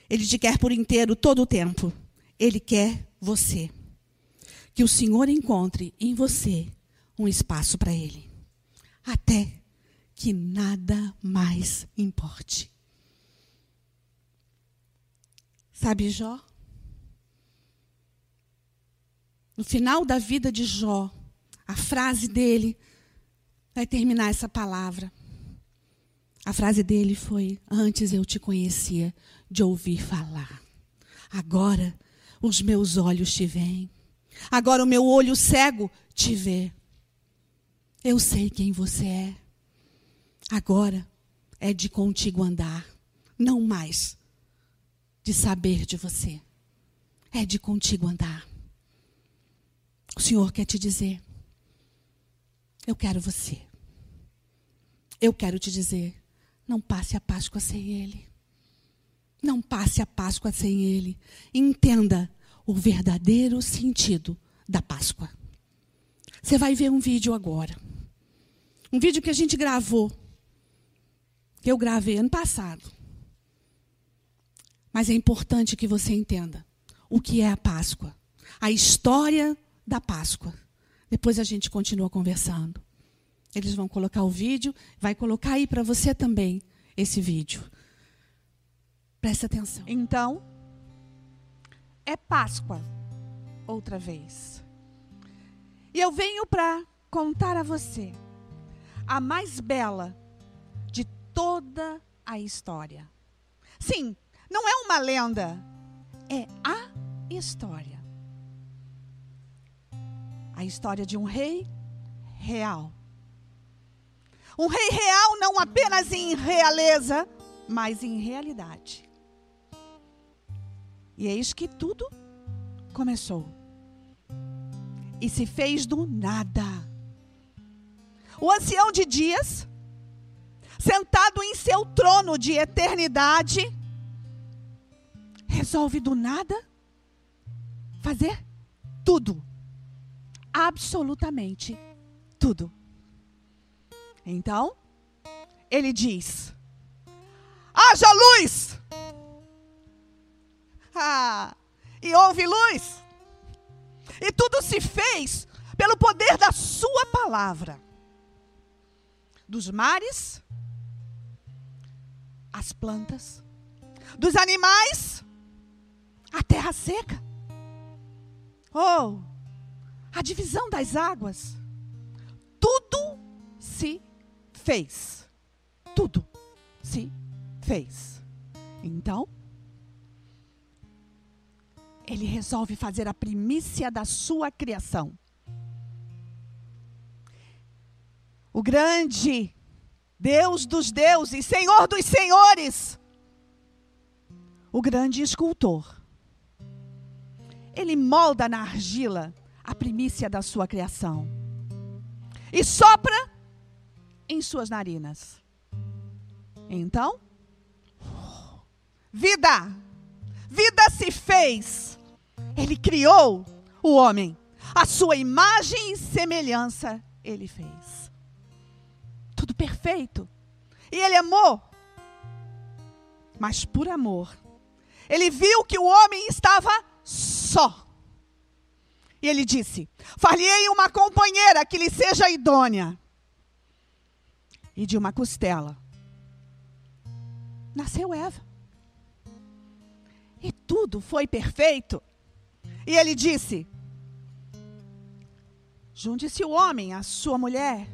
Ele te quer por inteiro todo o tempo. Ele quer você. Que o Senhor encontre em você um espaço para Ele. Até que nada mais importe. Sabe Jó? No final da vida de Jó, a frase dele vai terminar essa palavra. A frase dele foi: Antes eu te conhecia de ouvir falar. Agora os meus olhos te veem. Agora o meu olho cego te vê. Eu sei quem você é. Agora é de contigo andar, não mais de saber de você. É de contigo andar. O Senhor quer te dizer: Eu quero você. Eu quero te dizer: não passe a Páscoa sem Ele. Não passe a Páscoa sem Ele. Entenda o verdadeiro sentido da Páscoa. Você vai ver um vídeo agora. Um vídeo que a gente gravou. Que eu gravei ano passado. Mas é importante que você entenda o que é a Páscoa, a história da Páscoa. Depois a gente continua conversando. Eles vão colocar o vídeo, vai colocar aí para você também esse vídeo. Presta atenção. Então, é Páscoa outra vez. E eu venho para contar a você a mais bela de toda a história. Sim, não é uma lenda, é a história. A história de um rei real. Um rei real não apenas em realeza, mas em realidade. E eis que tudo começou. E se fez do nada. O ancião de dias, sentado em seu trono de eternidade, resolve do nada fazer tudo. Absolutamente tudo. Então, ele diz: haja luz! Ah, e houve luz. E tudo se fez pelo poder da Sua palavra. Dos mares, as plantas, dos animais, a terra seca. Oh, a divisão das águas. Tudo se fez. Tudo se fez. Então, ele resolve fazer a primícia da sua criação. O grande Deus dos deuses, Senhor dos senhores, o grande escultor ele molda na argila a primícia da sua criação e sopra em suas narinas. Então, vida, vida se fez. Ele criou o homem, a sua imagem e semelhança ele fez. Tudo perfeito. E ele amou. Mas por amor, ele viu que o homem estava só. E ele disse: Falhei uma companheira que lhe seja idônea. E de uma costela nasceu Eva. Tudo foi perfeito. E ele disse: Junte-se o homem à sua mulher,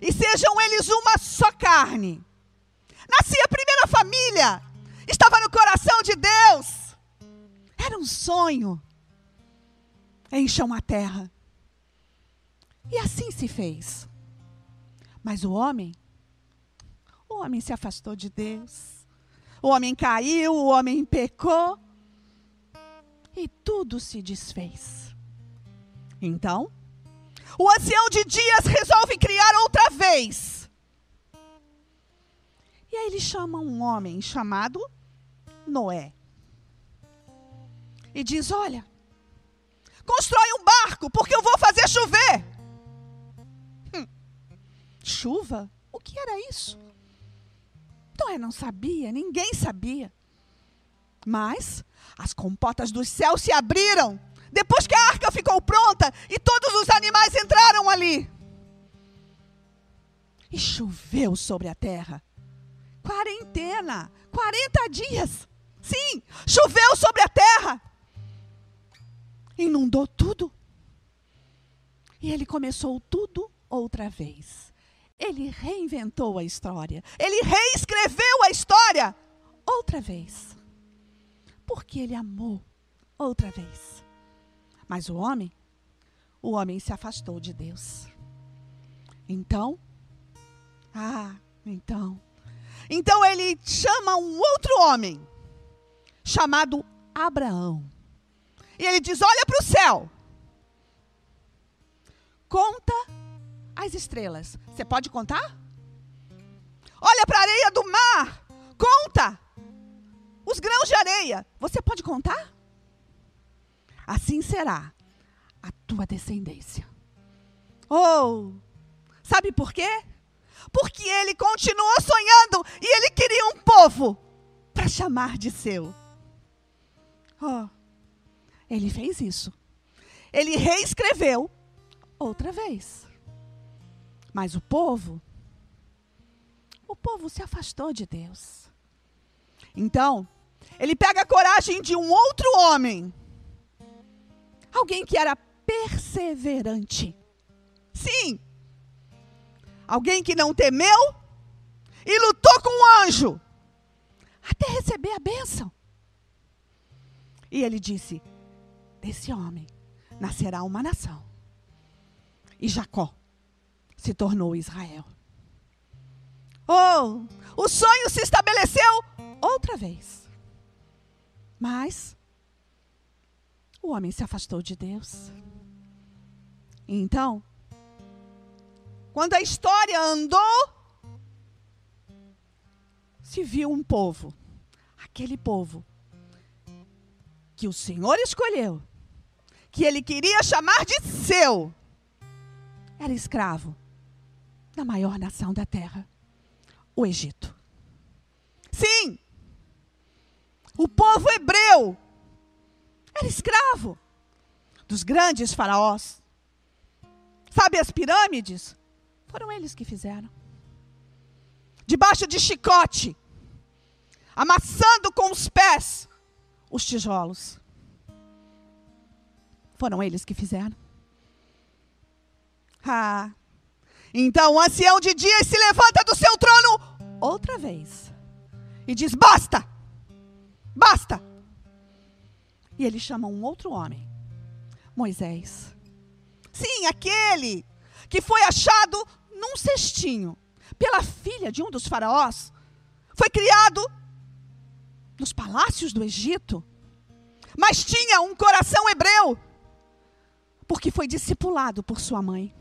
e sejam eles uma só carne. Nascia a primeira família, estava no coração de Deus. Era um sonho. Encham a terra. E assim se fez. Mas o homem, o homem se afastou de Deus. O homem caiu, o homem pecou. E tudo se desfez. Então, o ancião de dias resolve criar outra vez. E aí ele chama um homem chamado Noé. E diz: Olha, constrói um barco, porque eu vou fazer chover. Hum, chuva? O que era isso? Noé não sabia, ninguém sabia. Mas as compotas dos céus se abriram depois que a arca ficou pronta e todos os animais entraram ali. E choveu sobre a terra. Quarentena, 40 dias. Sim, choveu sobre a terra. Inundou tudo. E ele começou tudo outra vez. Ele reinventou a história. Ele reescreveu a história outra vez. Porque ele amou outra vez. Mas o homem, o homem se afastou de Deus. Então, ah, então. Então ele chama um outro homem, chamado Abraão. E ele diz: Olha para o céu. Conta as estrelas. Você pode contar? Olha para a areia do mar. Conta os grãos de areia. Você pode contar? assim será a tua descendência. Oh, sabe por quê? Porque ele continuou sonhando e ele queria um povo para chamar de seu. Oh, ele fez isso. Ele reescreveu outra vez. Mas o povo, o povo se afastou de Deus. Então, ele pega a coragem de um outro homem Alguém que era perseverante. Sim. Alguém que não temeu e lutou com o anjo até receber a bênção. E ele disse: Desse homem nascerá uma nação. E Jacó se tornou Israel. Oh, o sonho se estabeleceu outra vez. Mas o homem se afastou de Deus. Então, quando a história andou, se viu um povo, aquele povo que o Senhor escolheu, que ele queria chamar de seu, era escravo da maior nação da terra, o Egito. Sim, o povo hebreu era escravo dos grandes faraós. Sabe as pirâmides? Foram eles que fizeram. Debaixo de chicote, amassando com os pés os tijolos. Foram eles que fizeram. Ah. Então o ancião de dias se levanta do seu trono outra vez e diz: Basta! Basta! E ele chama um outro homem, Moisés. Sim, aquele que foi achado num cestinho pela filha de um dos faraós. Foi criado nos palácios do Egito, mas tinha um coração hebreu, porque foi discipulado por sua mãe.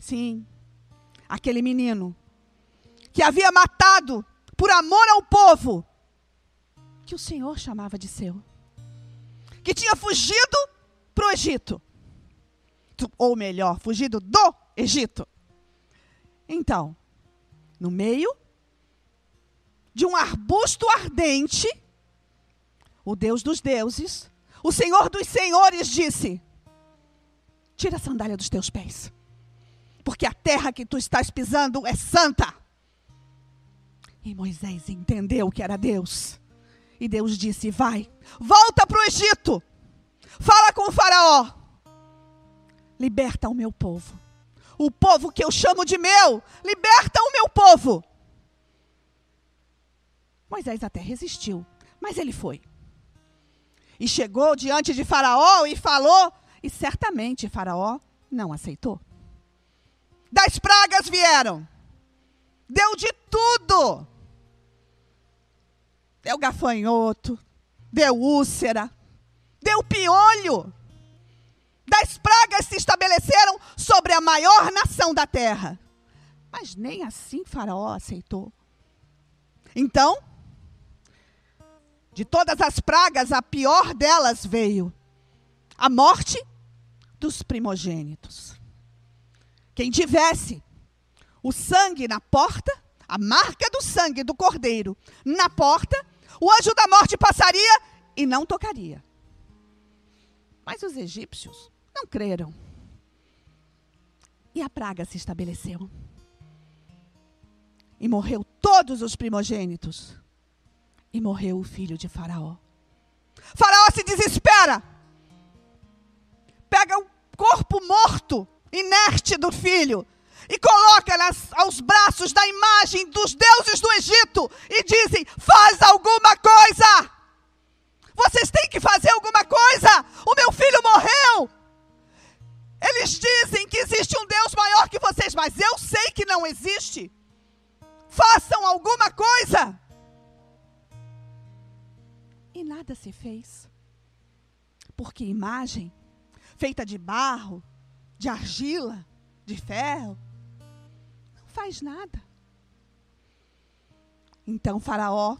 Sim, aquele menino que havia matado por amor ao povo, que o Senhor chamava de seu que tinha fugido para o Egito. Ou melhor, fugido do Egito. Então, no meio de um arbusto ardente, o Deus dos deuses, o Senhor dos senhores disse: Tira a sandália dos teus pés, porque a terra que tu estás pisando é santa. E Moisés entendeu que era Deus. E Deus disse: Vai, volta para o Egito, fala com o Faraó. liberta o meu povo. O povo que eu chamo de meu, liberta o meu povo. Moisés até resistiu, mas ele foi. E chegou diante de Faraó e falou, e certamente Faraó não aceitou. Das pragas vieram, deu de tudo. Deu gafanhoto, deu úlcera, deu piolho. Das pragas se estabeleceram sobre a maior nação da terra. Mas nem assim Faraó aceitou. Então, de todas as pragas, a pior delas veio a morte dos primogênitos. Quem tivesse o sangue na porta, a marca do sangue do cordeiro na porta, o anjo da morte passaria e não tocaria. Mas os egípcios não creram. E a praga se estabeleceu. E morreu todos os primogênitos. E morreu o filho de Faraó. Faraó se desespera. Pega o corpo morto, inerte do filho, e coloca nas, aos braços da imagem dos deuses do Egito e dizem: Faz alguma coisa! Vocês têm que fazer alguma coisa! O meu filho morreu! Eles dizem que existe um Deus maior que vocês, mas eu sei que não existe. Façam alguma coisa. E nada se fez. Porque imagem feita de barro, de argila, de ferro, faz nada. Então Faraó,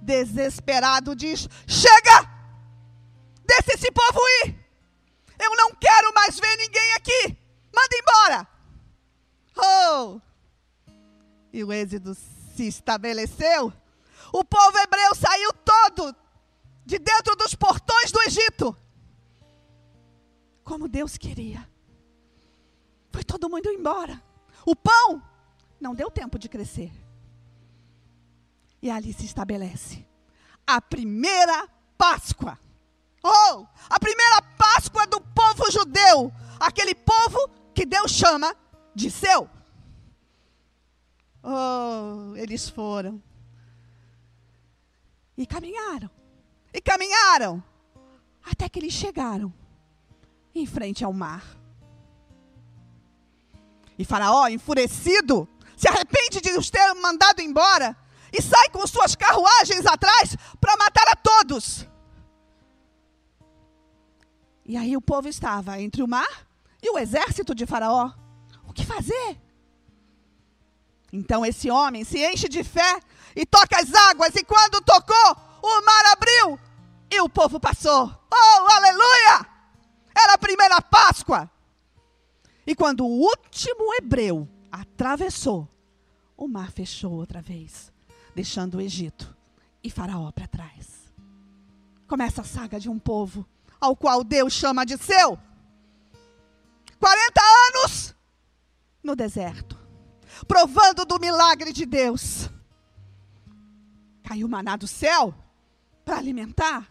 desesperado, diz: Chega! Deixa esse povo ir! Eu não quero mais ver ninguém aqui. Manda embora. Oh! E o êxodo se estabeleceu. O povo hebreu saiu todo de dentro dos portões do Egito. Como Deus queria. Foi todo mundo embora. O pão não deu tempo de crescer. E ali se estabelece a primeira Páscoa. Oh, a primeira Páscoa do povo judeu, aquele povo que Deus chama de seu. Oh, eles foram. E caminharam. E caminharam. Até que eles chegaram em frente ao mar. E Faraó, enfurecido, se arrepende de os ter mandado embora e sai com suas carruagens atrás para matar a todos. E aí o povo estava entre o mar e o exército de Faraó. O que fazer? Então esse homem se enche de fé e toca as águas, e quando tocou, o mar abriu e o povo passou. Oh, aleluia! Era a primeira Páscoa. E quando o último hebreu atravessou, o mar fechou outra vez, deixando o Egito e Faraó para trás. Começa a saga de um povo ao qual Deus chama de seu. 40 anos no deserto, provando do milagre de Deus. Caiu maná do céu para alimentar.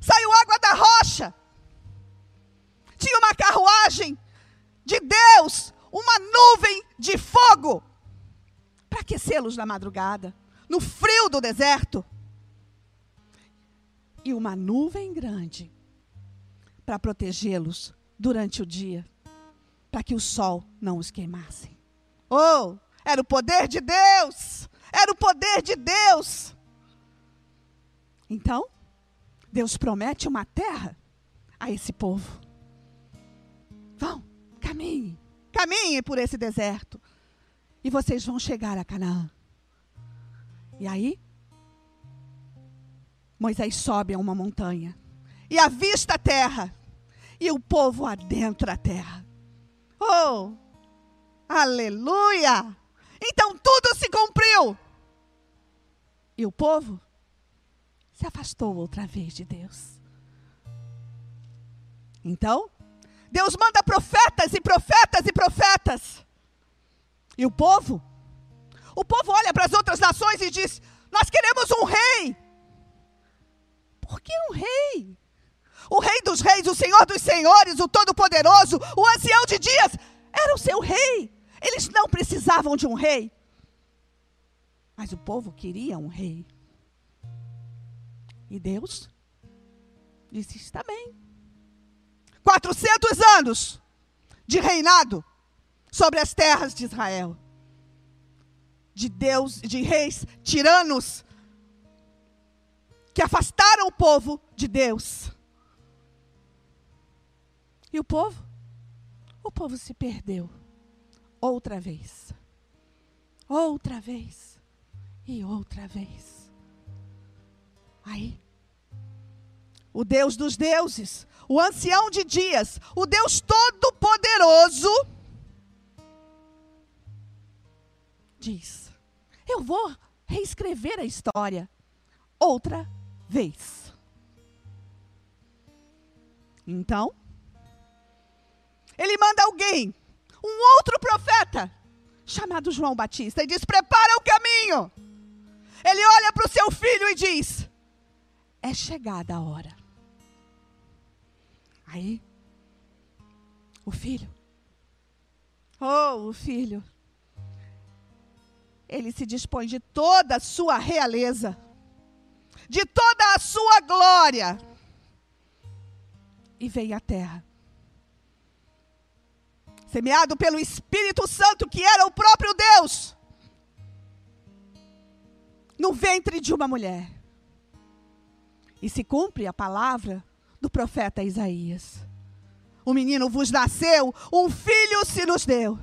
Saiu água da rocha. Tinha uma carruagem de Deus, uma nuvem de fogo para aquecê-los na madrugada, no frio do deserto. E uma nuvem grande para protegê-los durante o dia, para que o sol não os queimasse. Oh, era o poder de Deus! Era o poder de Deus! Então, Deus promete uma terra a esse povo. Vão, caminhe, caminhe por esse deserto. E vocês vão chegar a Canaã. E aí, Moisés sobe a uma montanha e avista a terra, e o povo adentra a terra. Oh, aleluia! Então tudo se cumpriu. E o povo se afastou outra vez de Deus. Então, Deus manda profetas e profetas e profetas. E o povo? O povo olha para as outras nações e diz: Nós queremos um rei. Por que um rei? o Rei dos Reis, o Senhor dos Senhores, o Todo-Poderoso, o Ancião de Dias, era o seu rei. Eles não precisavam de um rei. Mas o povo queria um rei. E Deus disse: está bem. 400 anos de reinado sobre as terras de Israel. De Deus, de reis tiranos que afastaram o povo de Deus. E o povo? O povo se perdeu. Outra vez. Outra vez. E outra vez. Aí, o Deus dos deuses, o ancião de dias, o Deus todo-poderoso, diz: Eu vou reescrever a história outra vez. Então, ele manda alguém, um outro profeta, chamado João Batista, e diz: Prepara o caminho. Ele olha para o seu filho e diz: É chegada a hora. Aí, o filho, oh, o filho, ele se dispõe de toda a sua realeza, de toda a sua glória, e vem à terra semeado pelo Espírito Santo, que era o próprio Deus, no ventre de uma mulher. E se cumpre a palavra do profeta Isaías. O menino vos nasceu, um filho se nos deu,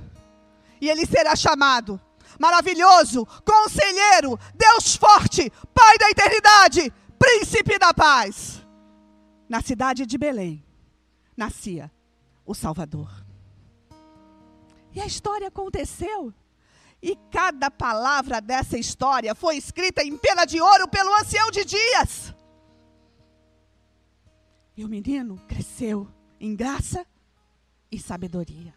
e ele será chamado maravilhoso, conselheiro, Deus forte, Pai da eternidade, príncipe da paz. Na cidade de Belém nascia o Salvador. E a história aconteceu. E cada palavra dessa história foi escrita em pena de ouro pelo ancião de dias. E o menino cresceu em graça e sabedoria.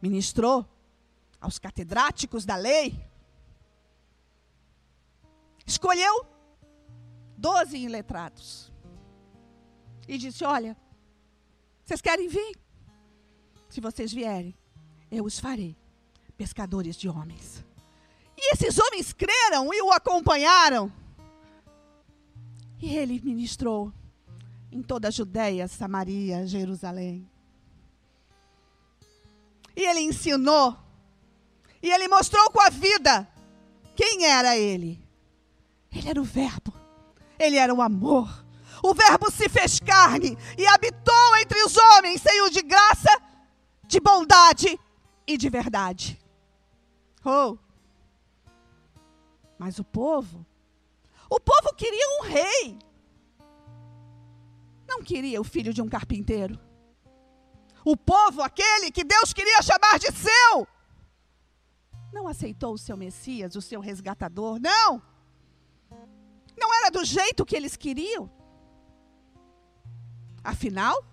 Ministrou aos catedráticos da lei. Escolheu doze iletrados. E disse: Olha, vocês querem vir? Se vocês vierem, eu os farei pescadores de homens. E esses homens creram e o acompanharam. E ele ministrou em toda a Judéia, Samaria, Jerusalém. E ele ensinou. E ele mostrou com a vida quem era ele. Ele era o Verbo. Ele era o amor. O Verbo se fez carne e habitou entre os homens, cheio de graça, de bondade e de verdade. Oh! Mas o povo, o povo queria um rei. Não queria o filho de um carpinteiro. O povo, aquele que Deus queria chamar de seu, não aceitou o seu Messias, o seu resgatador. Não! Não era do jeito que eles queriam. Afinal,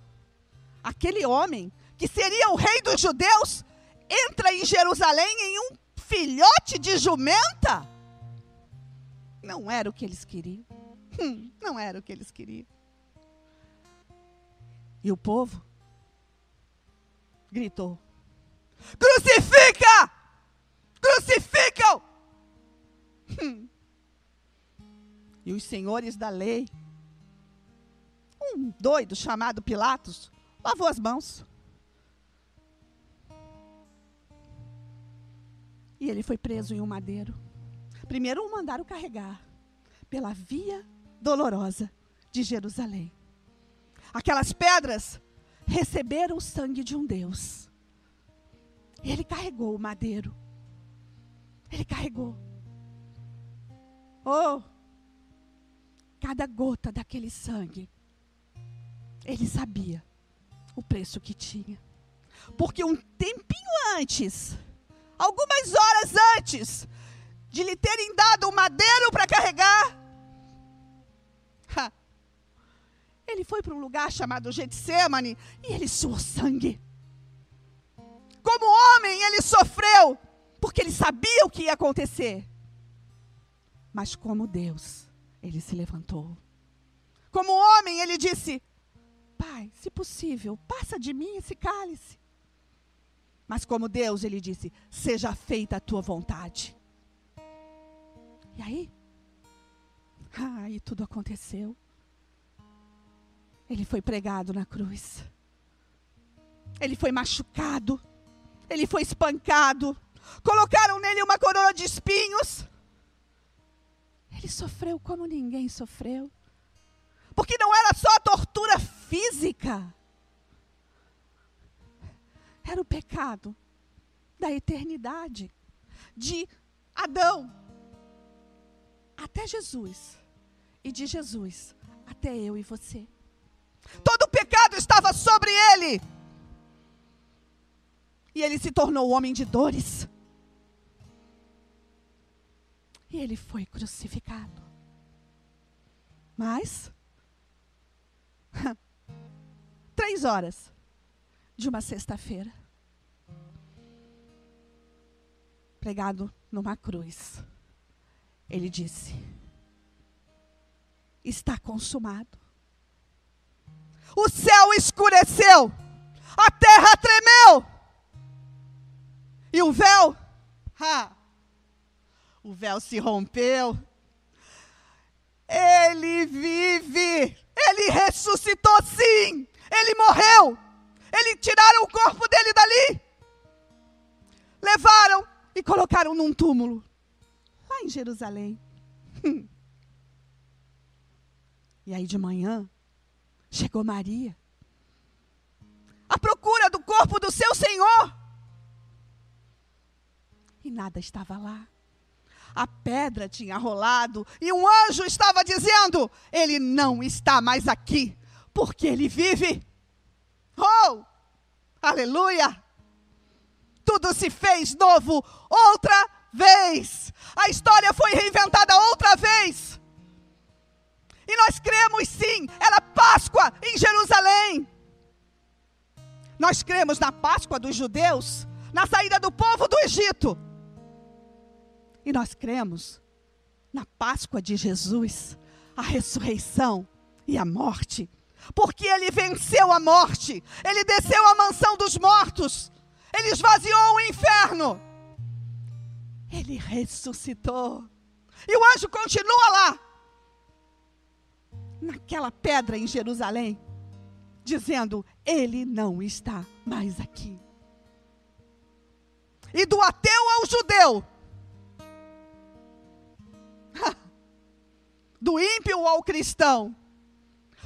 aquele homem que seria o rei dos judeus entra em Jerusalém em um filhote de jumenta? Não era o que eles queriam. Hum, não era o que eles queriam. E o povo gritou: Crucifica! Crucificam! E os senhores da lei, um doido chamado Pilatos, lavou as mãos. E ele foi preso em um madeiro. Primeiro o mandaram carregar pela via dolorosa de Jerusalém. Aquelas pedras receberam o sangue de um Deus. Ele carregou o madeiro. Ele carregou. Oh! Cada gota daquele sangue. Ele sabia o preço que tinha. Porque um tempinho antes, algumas horas antes de lhe terem dado o madeiro para carregar, ele foi para um lugar chamado Getsemane e ele suou sangue. Como homem, ele sofreu, porque ele sabia o que ia acontecer. Mas como Deus, ele se levantou. Como homem, ele disse: Pai, se possível, passa de mim esse cálice. Mas como Deus, ele disse: Seja feita a tua vontade. E aí? Aí tudo aconteceu. Ele foi pregado na cruz. Ele foi machucado. Ele foi espancado. Colocaram nele uma coroa de espinhos. Ele sofreu como ninguém sofreu. Porque não era só a tortura física. Era o pecado da eternidade. De Adão até Jesus. E de Jesus até eu e você. Todo o pecado estava sobre ele. E ele se tornou homem de dores. E ele foi crucificado. Mas, três horas de uma sexta-feira, pregado numa cruz, ele disse: Está consumado. O céu escureceu, a terra tremeu, e o véu, ha, o véu se rompeu. Ele vive, ele ressuscitou sim, ele morreu. Ele tiraram o corpo dele dali, levaram e colocaram num túmulo lá em Jerusalém. E aí de manhã chegou Maria, à procura do corpo do seu Senhor. E nada estava lá a pedra tinha rolado e um anjo estava dizendo: Ele não está mais aqui, porque ele vive. Oh, aleluia! Tudo se fez novo outra vez. A história foi reinventada outra vez. E nós cremos sim, era Páscoa em Jerusalém. Nós cremos na Páscoa dos judeus, na saída do povo do Egito. E nós cremos na Páscoa de Jesus, a ressurreição e a morte. Porque ele venceu a morte, ele desceu à mansão dos mortos, ele esvaziou o inferno, ele ressuscitou. E o anjo continua lá, naquela pedra em Jerusalém, dizendo: Ele não está mais aqui. E do ateu ao judeu, do ímpio ao cristão.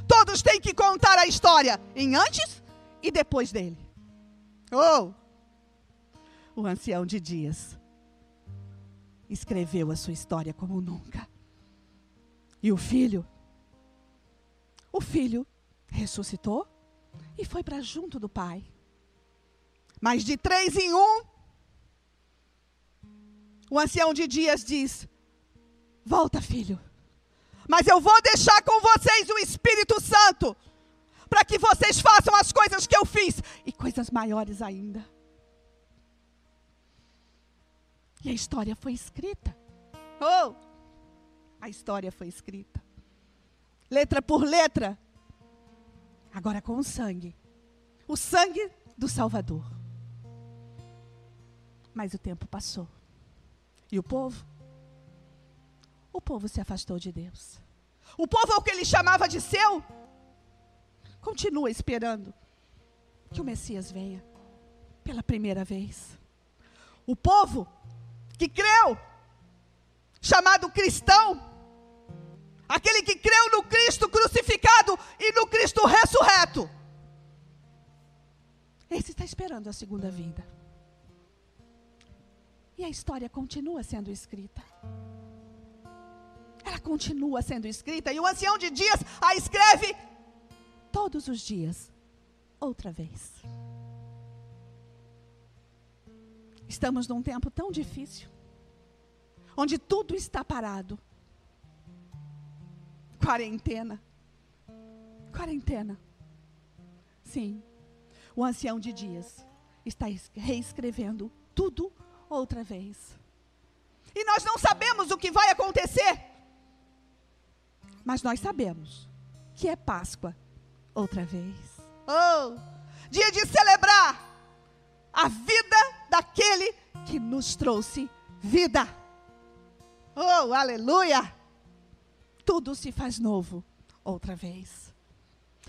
Todos têm que contar a história em antes e depois dele. Oh! O ancião de dias escreveu a sua história como nunca. E o filho, o filho ressuscitou e foi para junto do pai. Mas de três em um, o ancião de dias diz: Volta, filho mas eu vou deixar com vocês o Espírito Santo, para que vocês façam as coisas que eu fiz e coisas maiores ainda. E a história foi escrita. Oh! A história foi escrita. Letra por letra. Agora com o sangue. O sangue do Salvador. Mas o tempo passou. E o povo o povo se afastou de Deus. O povo, ao que ele chamava de seu, continua esperando que o Messias venha pela primeira vez. O povo que creu, chamado cristão, aquele que creu no Cristo crucificado e no Cristo ressurreto, esse está esperando a segunda vinda. E a história continua sendo escrita ela continua sendo escrita e o ancião de dias a escreve todos os dias, outra vez. Estamos num tempo tão difícil, onde tudo está parado. Quarentena. Quarentena. Sim, o ancião de dias está reescrevendo tudo outra vez. E nós não sabemos o que vai acontecer. Mas nós sabemos que é Páscoa outra vez. Oh, dia de celebrar a vida daquele que nos trouxe vida. Oh, aleluia! Tudo se faz novo outra vez.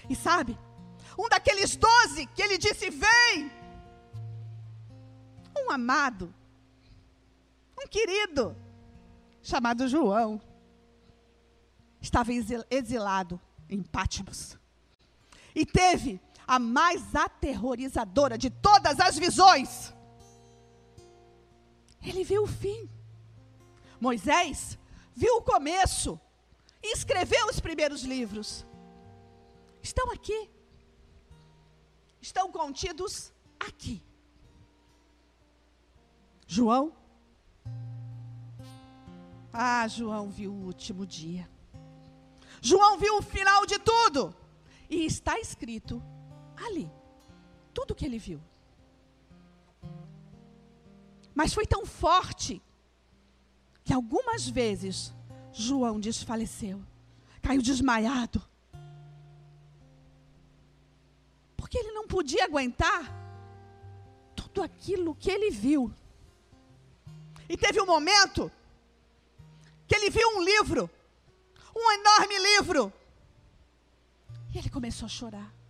E sabe, um daqueles doze que ele disse: Vem, um amado, um querido, chamado João, estava exilado em Pátimos. E teve a mais aterrorizadora de todas as visões. Ele viu o fim. Moisés viu o começo e escreveu os primeiros livros. Estão aqui. Estão contidos aqui. João. Ah, João viu o último dia. João viu o final de tudo. E está escrito ali. Tudo que ele viu. Mas foi tão forte que algumas vezes João desfaleceu, caiu desmaiado. Porque ele não podia aguentar tudo aquilo que ele viu. E teve um momento que ele viu um livro, um enorme livro, e ele começou a chorar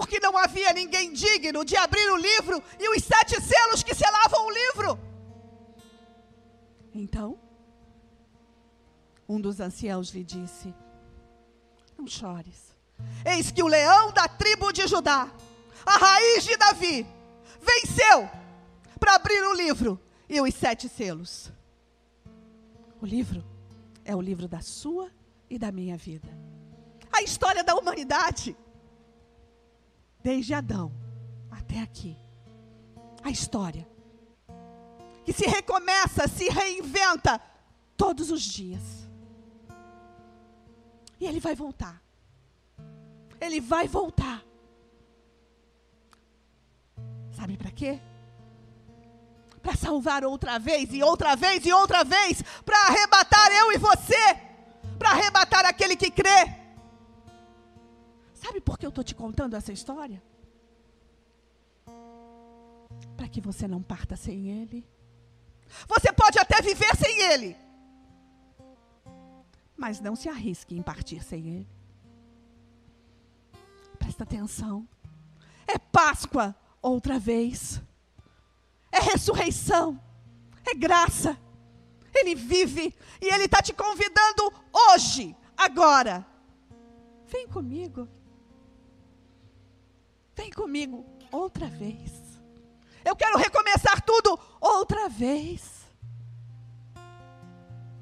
porque não havia ninguém digno de abrir o livro e os sete selos que selavam o livro. Então, um dos anciãos lhe disse: Não chores. Eis que o leão da tribo de Judá, a raiz de Davi, venceu para abrir o livro e os sete selos. O livro é o livro da sua e da minha vida. A história da humanidade desde Adão até aqui. A história que se recomeça, se reinventa todos os dias. E ele vai voltar. Ele vai voltar. Sabe para quê? Para salvar outra vez e outra vez e outra vez, para arrebatar eu e você, para arrebatar aquele que crê. Sabe por que eu estou te contando essa história? Para que você não parta sem Ele. Você pode até viver sem Ele, mas não se arrisque em partir sem Ele. Presta atenção. É Páscoa outra vez. É ressurreição. É graça. Ele vive e Ele está te convidando hoje, agora. Vem comigo. Vem comigo outra vez. Eu quero recomeçar tudo outra vez.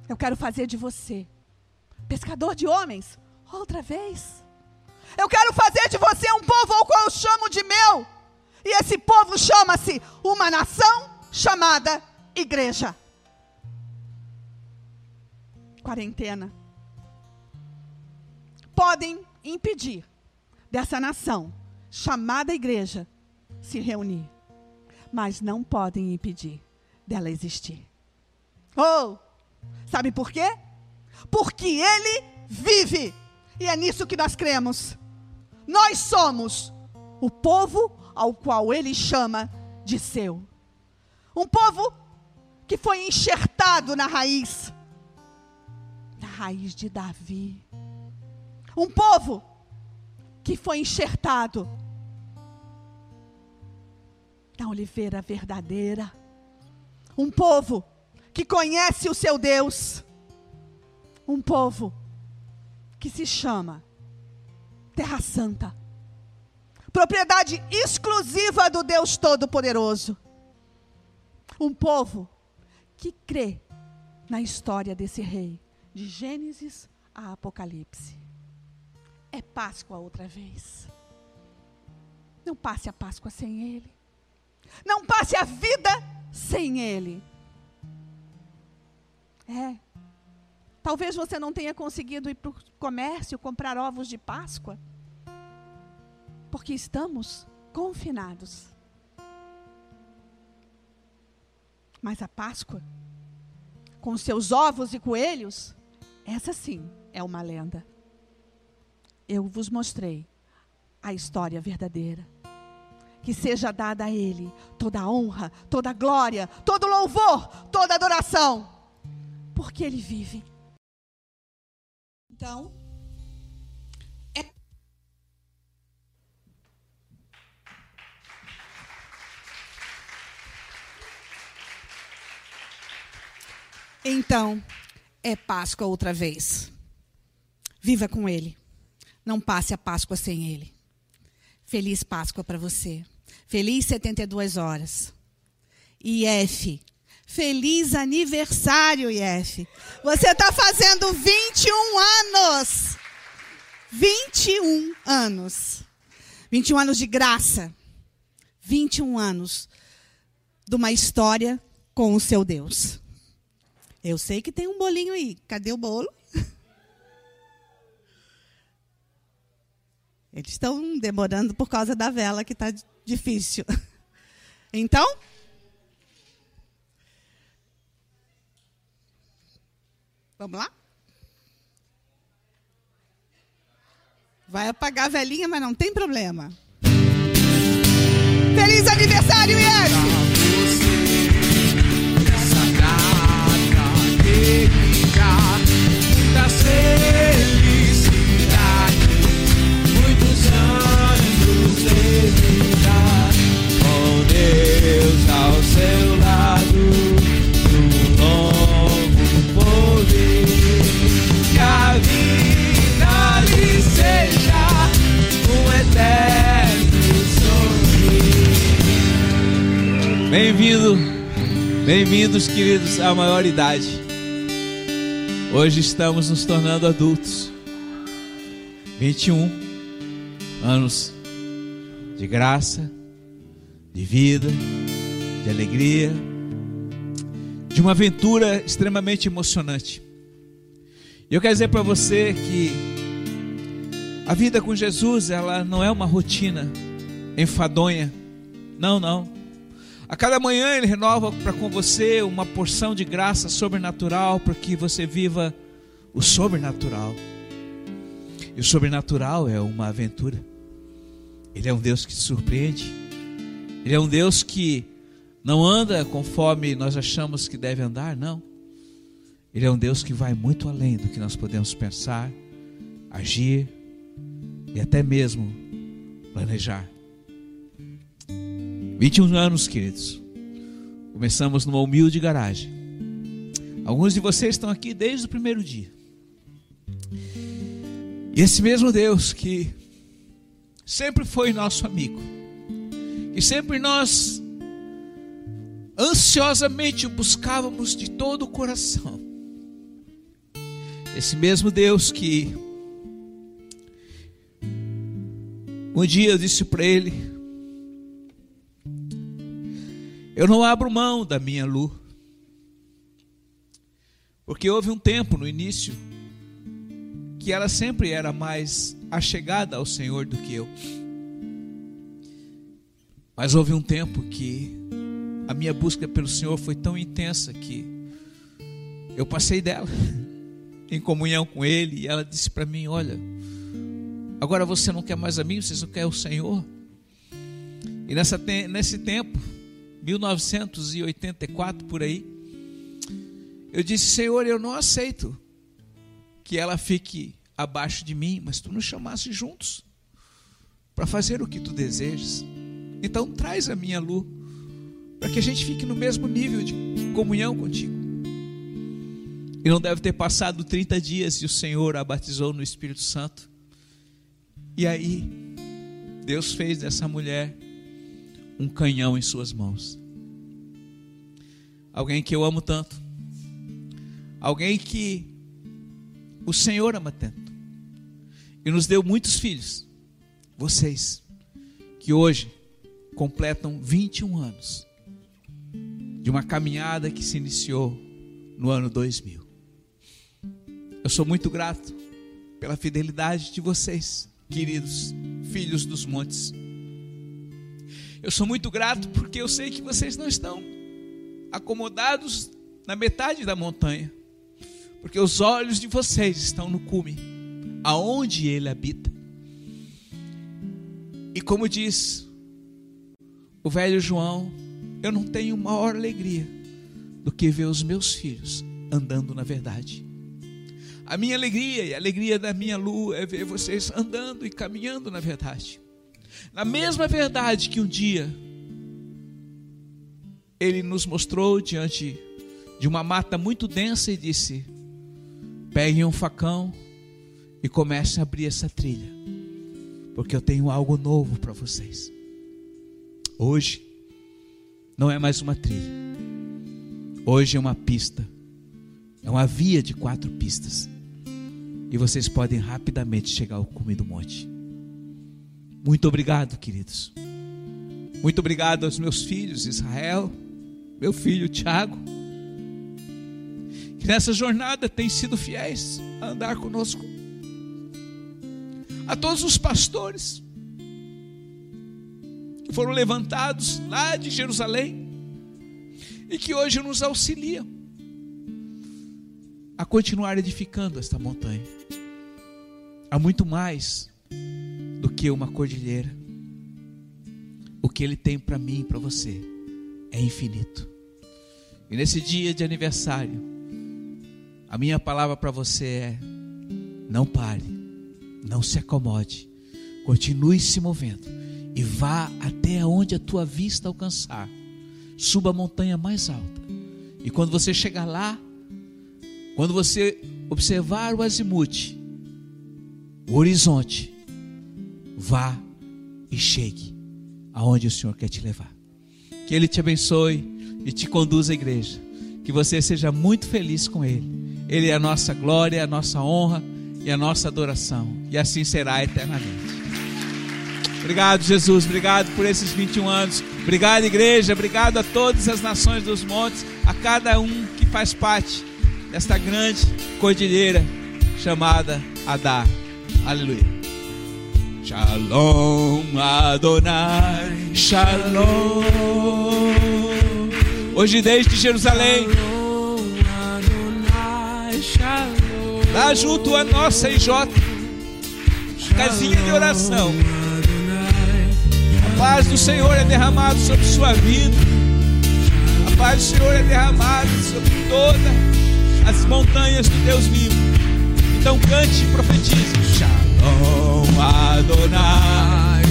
Eu quero fazer de você pescador de homens outra vez. Eu quero fazer de você um povo ao qual eu chamo de meu. E esse povo chama-se uma nação chamada igreja. Quarentena. Podem impedir dessa nação chamada igreja se reunir, mas não podem impedir dela existir. Oh, sabe por quê? Porque ele vive. E é nisso que nós cremos. Nós somos o povo ao qual ele chama de seu. Um povo que foi enxertado na raiz, na raiz de Davi. Um povo que foi enxertado na oliveira verdadeira. Um povo que conhece o seu Deus. Um povo que se chama Terra Santa. Propriedade exclusiva do Deus Todo-Poderoso. Um povo que crê na história desse rei, de Gênesis a Apocalipse é Páscoa outra vez. Não passe a Páscoa sem Ele. Não passe a vida sem Ele. É. Talvez você não tenha conseguido ir para o comércio comprar ovos de Páscoa, porque estamos confinados. Mas a Páscoa, com seus ovos e coelhos, essa sim é uma lenda. eu vos mostrei a história verdadeira. Que seja dada a Ele toda a honra, toda a glória, todo louvor, toda adoração, porque Ele vive. Então, é. Então, é Páscoa outra vez. Viva com Ele. Não passe a Páscoa sem Ele. Feliz Páscoa para você. Feliz 72 horas. IF. Feliz aniversário, IF. Você está fazendo 21 anos. 21 anos. 21 anos de graça. 21 anos de uma história com o seu Deus. Eu sei que tem um bolinho aí. Cadê o bolo? Eles estão demorando por causa da vela que está difícil. Então, vamos lá? Vai apagar a velhinha, mas não tem problema. Feliz aniversário, Yes! Bem-vindo, bem-vindos, queridos, à maioridade. Hoje estamos nos tornando adultos. 21 anos de graça, de vida, de alegria, de uma aventura extremamente emocionante. E eu quero dizer para você que a vida com Jesus, ela não é uma rotina enfadonha. Não, não. A cada manhã Ele renova para com você uma porção de graça sobrenatural para que você viva o sobrenatural. E o sobrenatural é uma aventura. Ele é um Deus que te surpreende. Ele é um Deus que não anda conforme nós achamos que deve andar, não. Ele é um Deus que vai muito além do que nós podemos pensar, agir e até mesmo planejar. 21 anos, queridos. Começamos numa humilde garagem. Alguns de vocês estão aqui desde o primeiro dia. E esse mesmo Deus que sempre foi nosso amigo, que sempre nós ansiosamente o buscávamos de todo o coração. Esse mesmo Deus que um dia eu disse para ele: Eu não abro mão da minha luz. Porque houve um tempo no início que ela sempre era mais achegada ao Senhor do que eu. Mas houve um tempo que a minha busca pelo Senhor foi tão intensa que eu passei dela em comunhão com Ele e ela disse para mim: Olha, agora você não quer mais a mim, você só quer o Senhor. E nessa, nesse tempo 1984 por aí, eu disse: Senhor, eu não aceito que ela fique abaixo de mim, mas tu nos chamasse juntos para fazer o que tu desejas. Então traz a minha luz para que a gente fique no mesmo nível de comunhão contigo. E não deve ter passado 30 dias e o Senhor a batizou no Espírito Santo. E aí, Deus fez dessa mulher um canhão em suas mãos. Alguém que eu amo tanto. Alguém que o Senhor ama tanto. E nos deu muitos filhos. Vocês, que hoje completam 21 anos de uma caminhada que se iniciou no ano 2000. Eu sou muito grato pela fidelidade de vocês, queridos filhos dos montes. Eu sou muito grato porque eu sei que vocês não estão acomodados na metade da montanha, porque os olhos de vocês estão no cume, aonde ele habita. como diz o velho João, eu não tenho maior alegria do que ver os meus filhos andando na verdade. A minha alegria e a alegria da minha lua é ver vocês andando e caminhando na verdade. Na mesma verdade que um dia ele nos mostrou diante de uma mata muito densa e disse: peguem um facão e comecem a abrir essa trilha, porque eu tenho algo novo para vocês. Hoje não é mais uma trilha, hoje é uma pista, é uma via de quatro pistas e vocês podem rapidamente chegar ao cume do monte. Muito obrigado, queridos. Muito obrigado aos meus filhos, Israel, meu filho Tiago, que nessa jornada têm sido fiéis a andar conosco. A todos os pastores que foram levantados lá de Jerusalém e que hoje nos auxiliam a continuar edificando esta montanha. Há muito mais do que uma cordilheira. O que Ele tem para mim e para você é infinito. E nesse dia de aniversário, a minha palavra para você é: não pare, não se acomode, continue se movendo e vá até onde a tua vista alcançar. Suba a montanha mais alta. E quando você chegar lá, quando você observar o azimuth, o horizonte, vá e chegue aonde o Senhor quer te levar. Que Ele te abençoe e te conduza à igreja. Que você seja muito feliz com Ele. Ele é a nossa glória, a nossa honra e a nossa adoração. E assim será eternamente. Obrigado, Jesus. Obrigado por esses 21 anos. Obrigado, igreja. Obrigado a todas as nações dos montes, a cada um que faz parte desta grande cordilheira chamada Adar. Aleluia. Shalom Adonai, Shalom. Hoje desde Jerusalém, lá junto a nossa IJ, casinha de oração. A paz do Senhor é derramado sobre sua vida. A paz do Senhor é derramada sobre toda as montanhas do Deus vivo. Então cante e profetize. Shalom Adonai.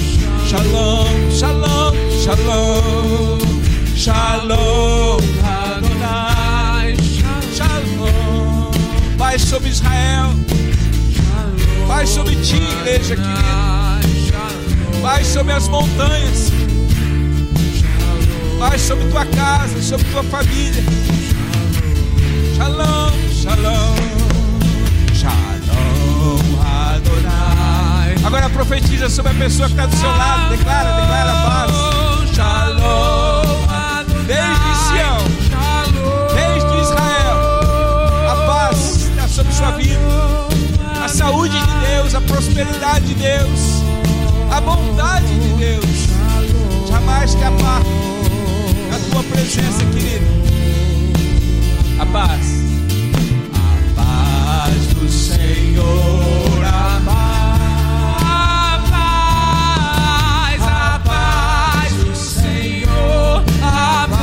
Shalom, shalom, shalom. Shalom Adonai. Shalom. Pai sobre Israel. Pai sobre ti, igreja querida. Pai sobre as montanhas. Pai sobre tua casa, sobre tua família. Shalom, shalom, shalom Adonai. Agora profetiza sobre a pessoa que está do seu lado. Declara, declara a paz. Desde Sião, desde Israel, a paz está sobre sua vida. A saúde de Deus, a prosperidade de Deus, a bondade de Deus. Jamais te aparta da tua presença, querido a paz. A paz do Senhor, a paz. Senhor,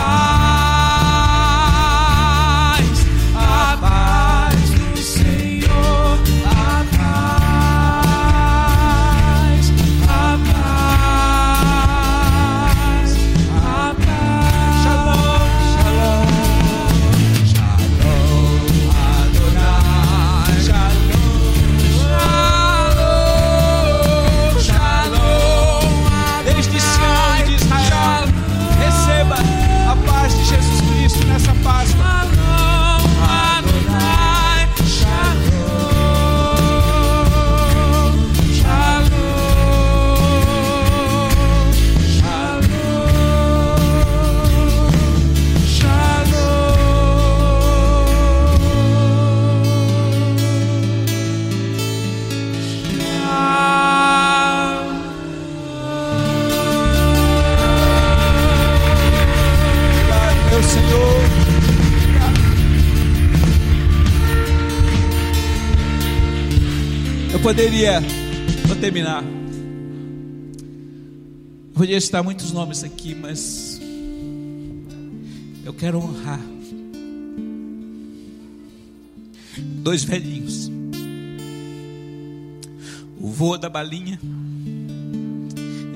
poderia, vou terminar. Podia citar muitos nomes aqui, mas eu quero honrar dois velhinhos. O vô da balinha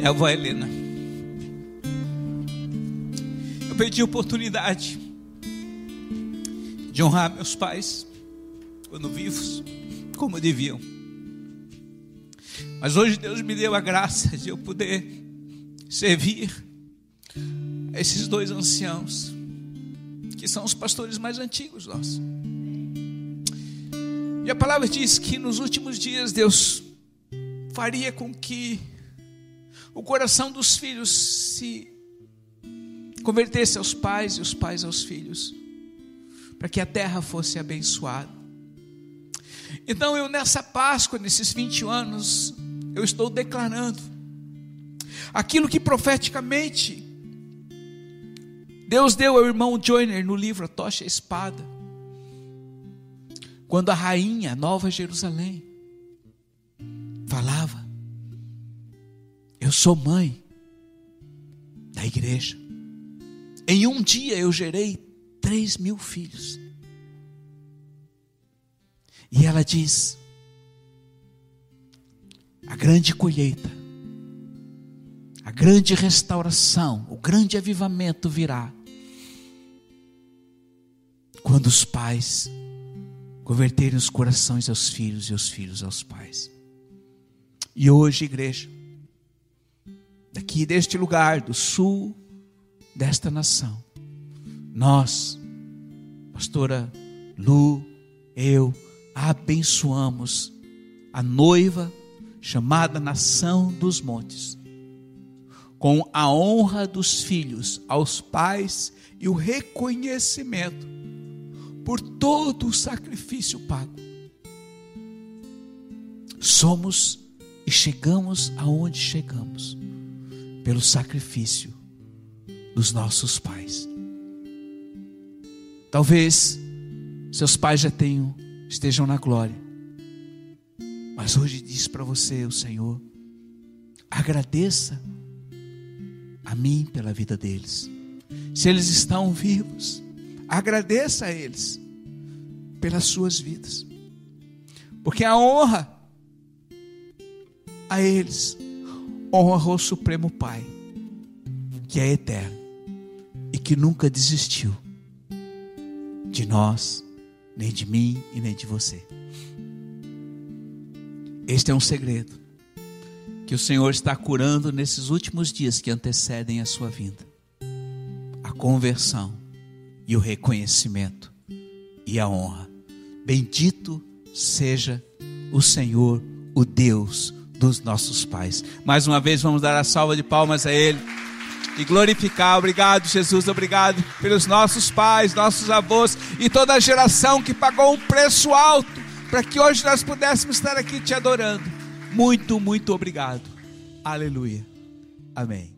é a avó Helena. Eu perdi a oportunidade de honrar meus pais quando vivos, como deviam. Mas hoje Deus me deu a graça de eu poder servir esses dois anciãos, que são os pastores mais antigos nossos. E a palavra diz que nos últimos dias Deus faria com que o coração dos filhos se convertesse aos pais e os pais aos filhos, para que a terra fosse abençoada. Então eu nessa Páscoa, nesses 20 anos, eu estou declarando aquilo que profeticamente Deus deu ao irmão Joyner no livro A Tocha e a Espada. Quando a rainha Nova Jerusalém falava, eu sou mãe da igreja. Em um dia eu gerei três mil filhos. E ela diz: a grande colheita. A grande restauração, o grande avivamento virá. Quando os pais converterem os corações aos filhos e os filhos aos pais. E hoje, igreja, daqui deste lugar, do sul desta nação, nós, pastora Lu, eu, abençoamos a noiva chamada Nação dos Montes com a honra dos filhos aos pais e o reconhecimento por todo o sacrifício pago. Somos e chegamos aonde chegamos pelo sacrifício dos nossos pais. Talvez seus pais já tenham estejam na glória. Mas hoje diz para você o Senhor, agradeça a mim pela vida deles. Se eles estão vivos, agradeça a eles pelas suas vidas, porque a honra a eles honra o Supremo Pai, que é eterno e que nunca desistiu de nós, nem de mim e nem de você. Este é um segredo que o Senhor está curando nesses últimos dias que antecedem a sua vinda. A conversão e o reconhecimento e a honra. Bendito seja o Senhor, o Deus dos nossos pais. Mais uma vez vamos dar a salva de palmas a Ele e glorificar. Obrigado, Jesus. Obrigado pelos nossos pais, nossos avós e toda a geração que pagou um preço alto para que hoje nós pudéssemos estar aqui te adorando. Muito, muito obrigado. Aleluia. Amém.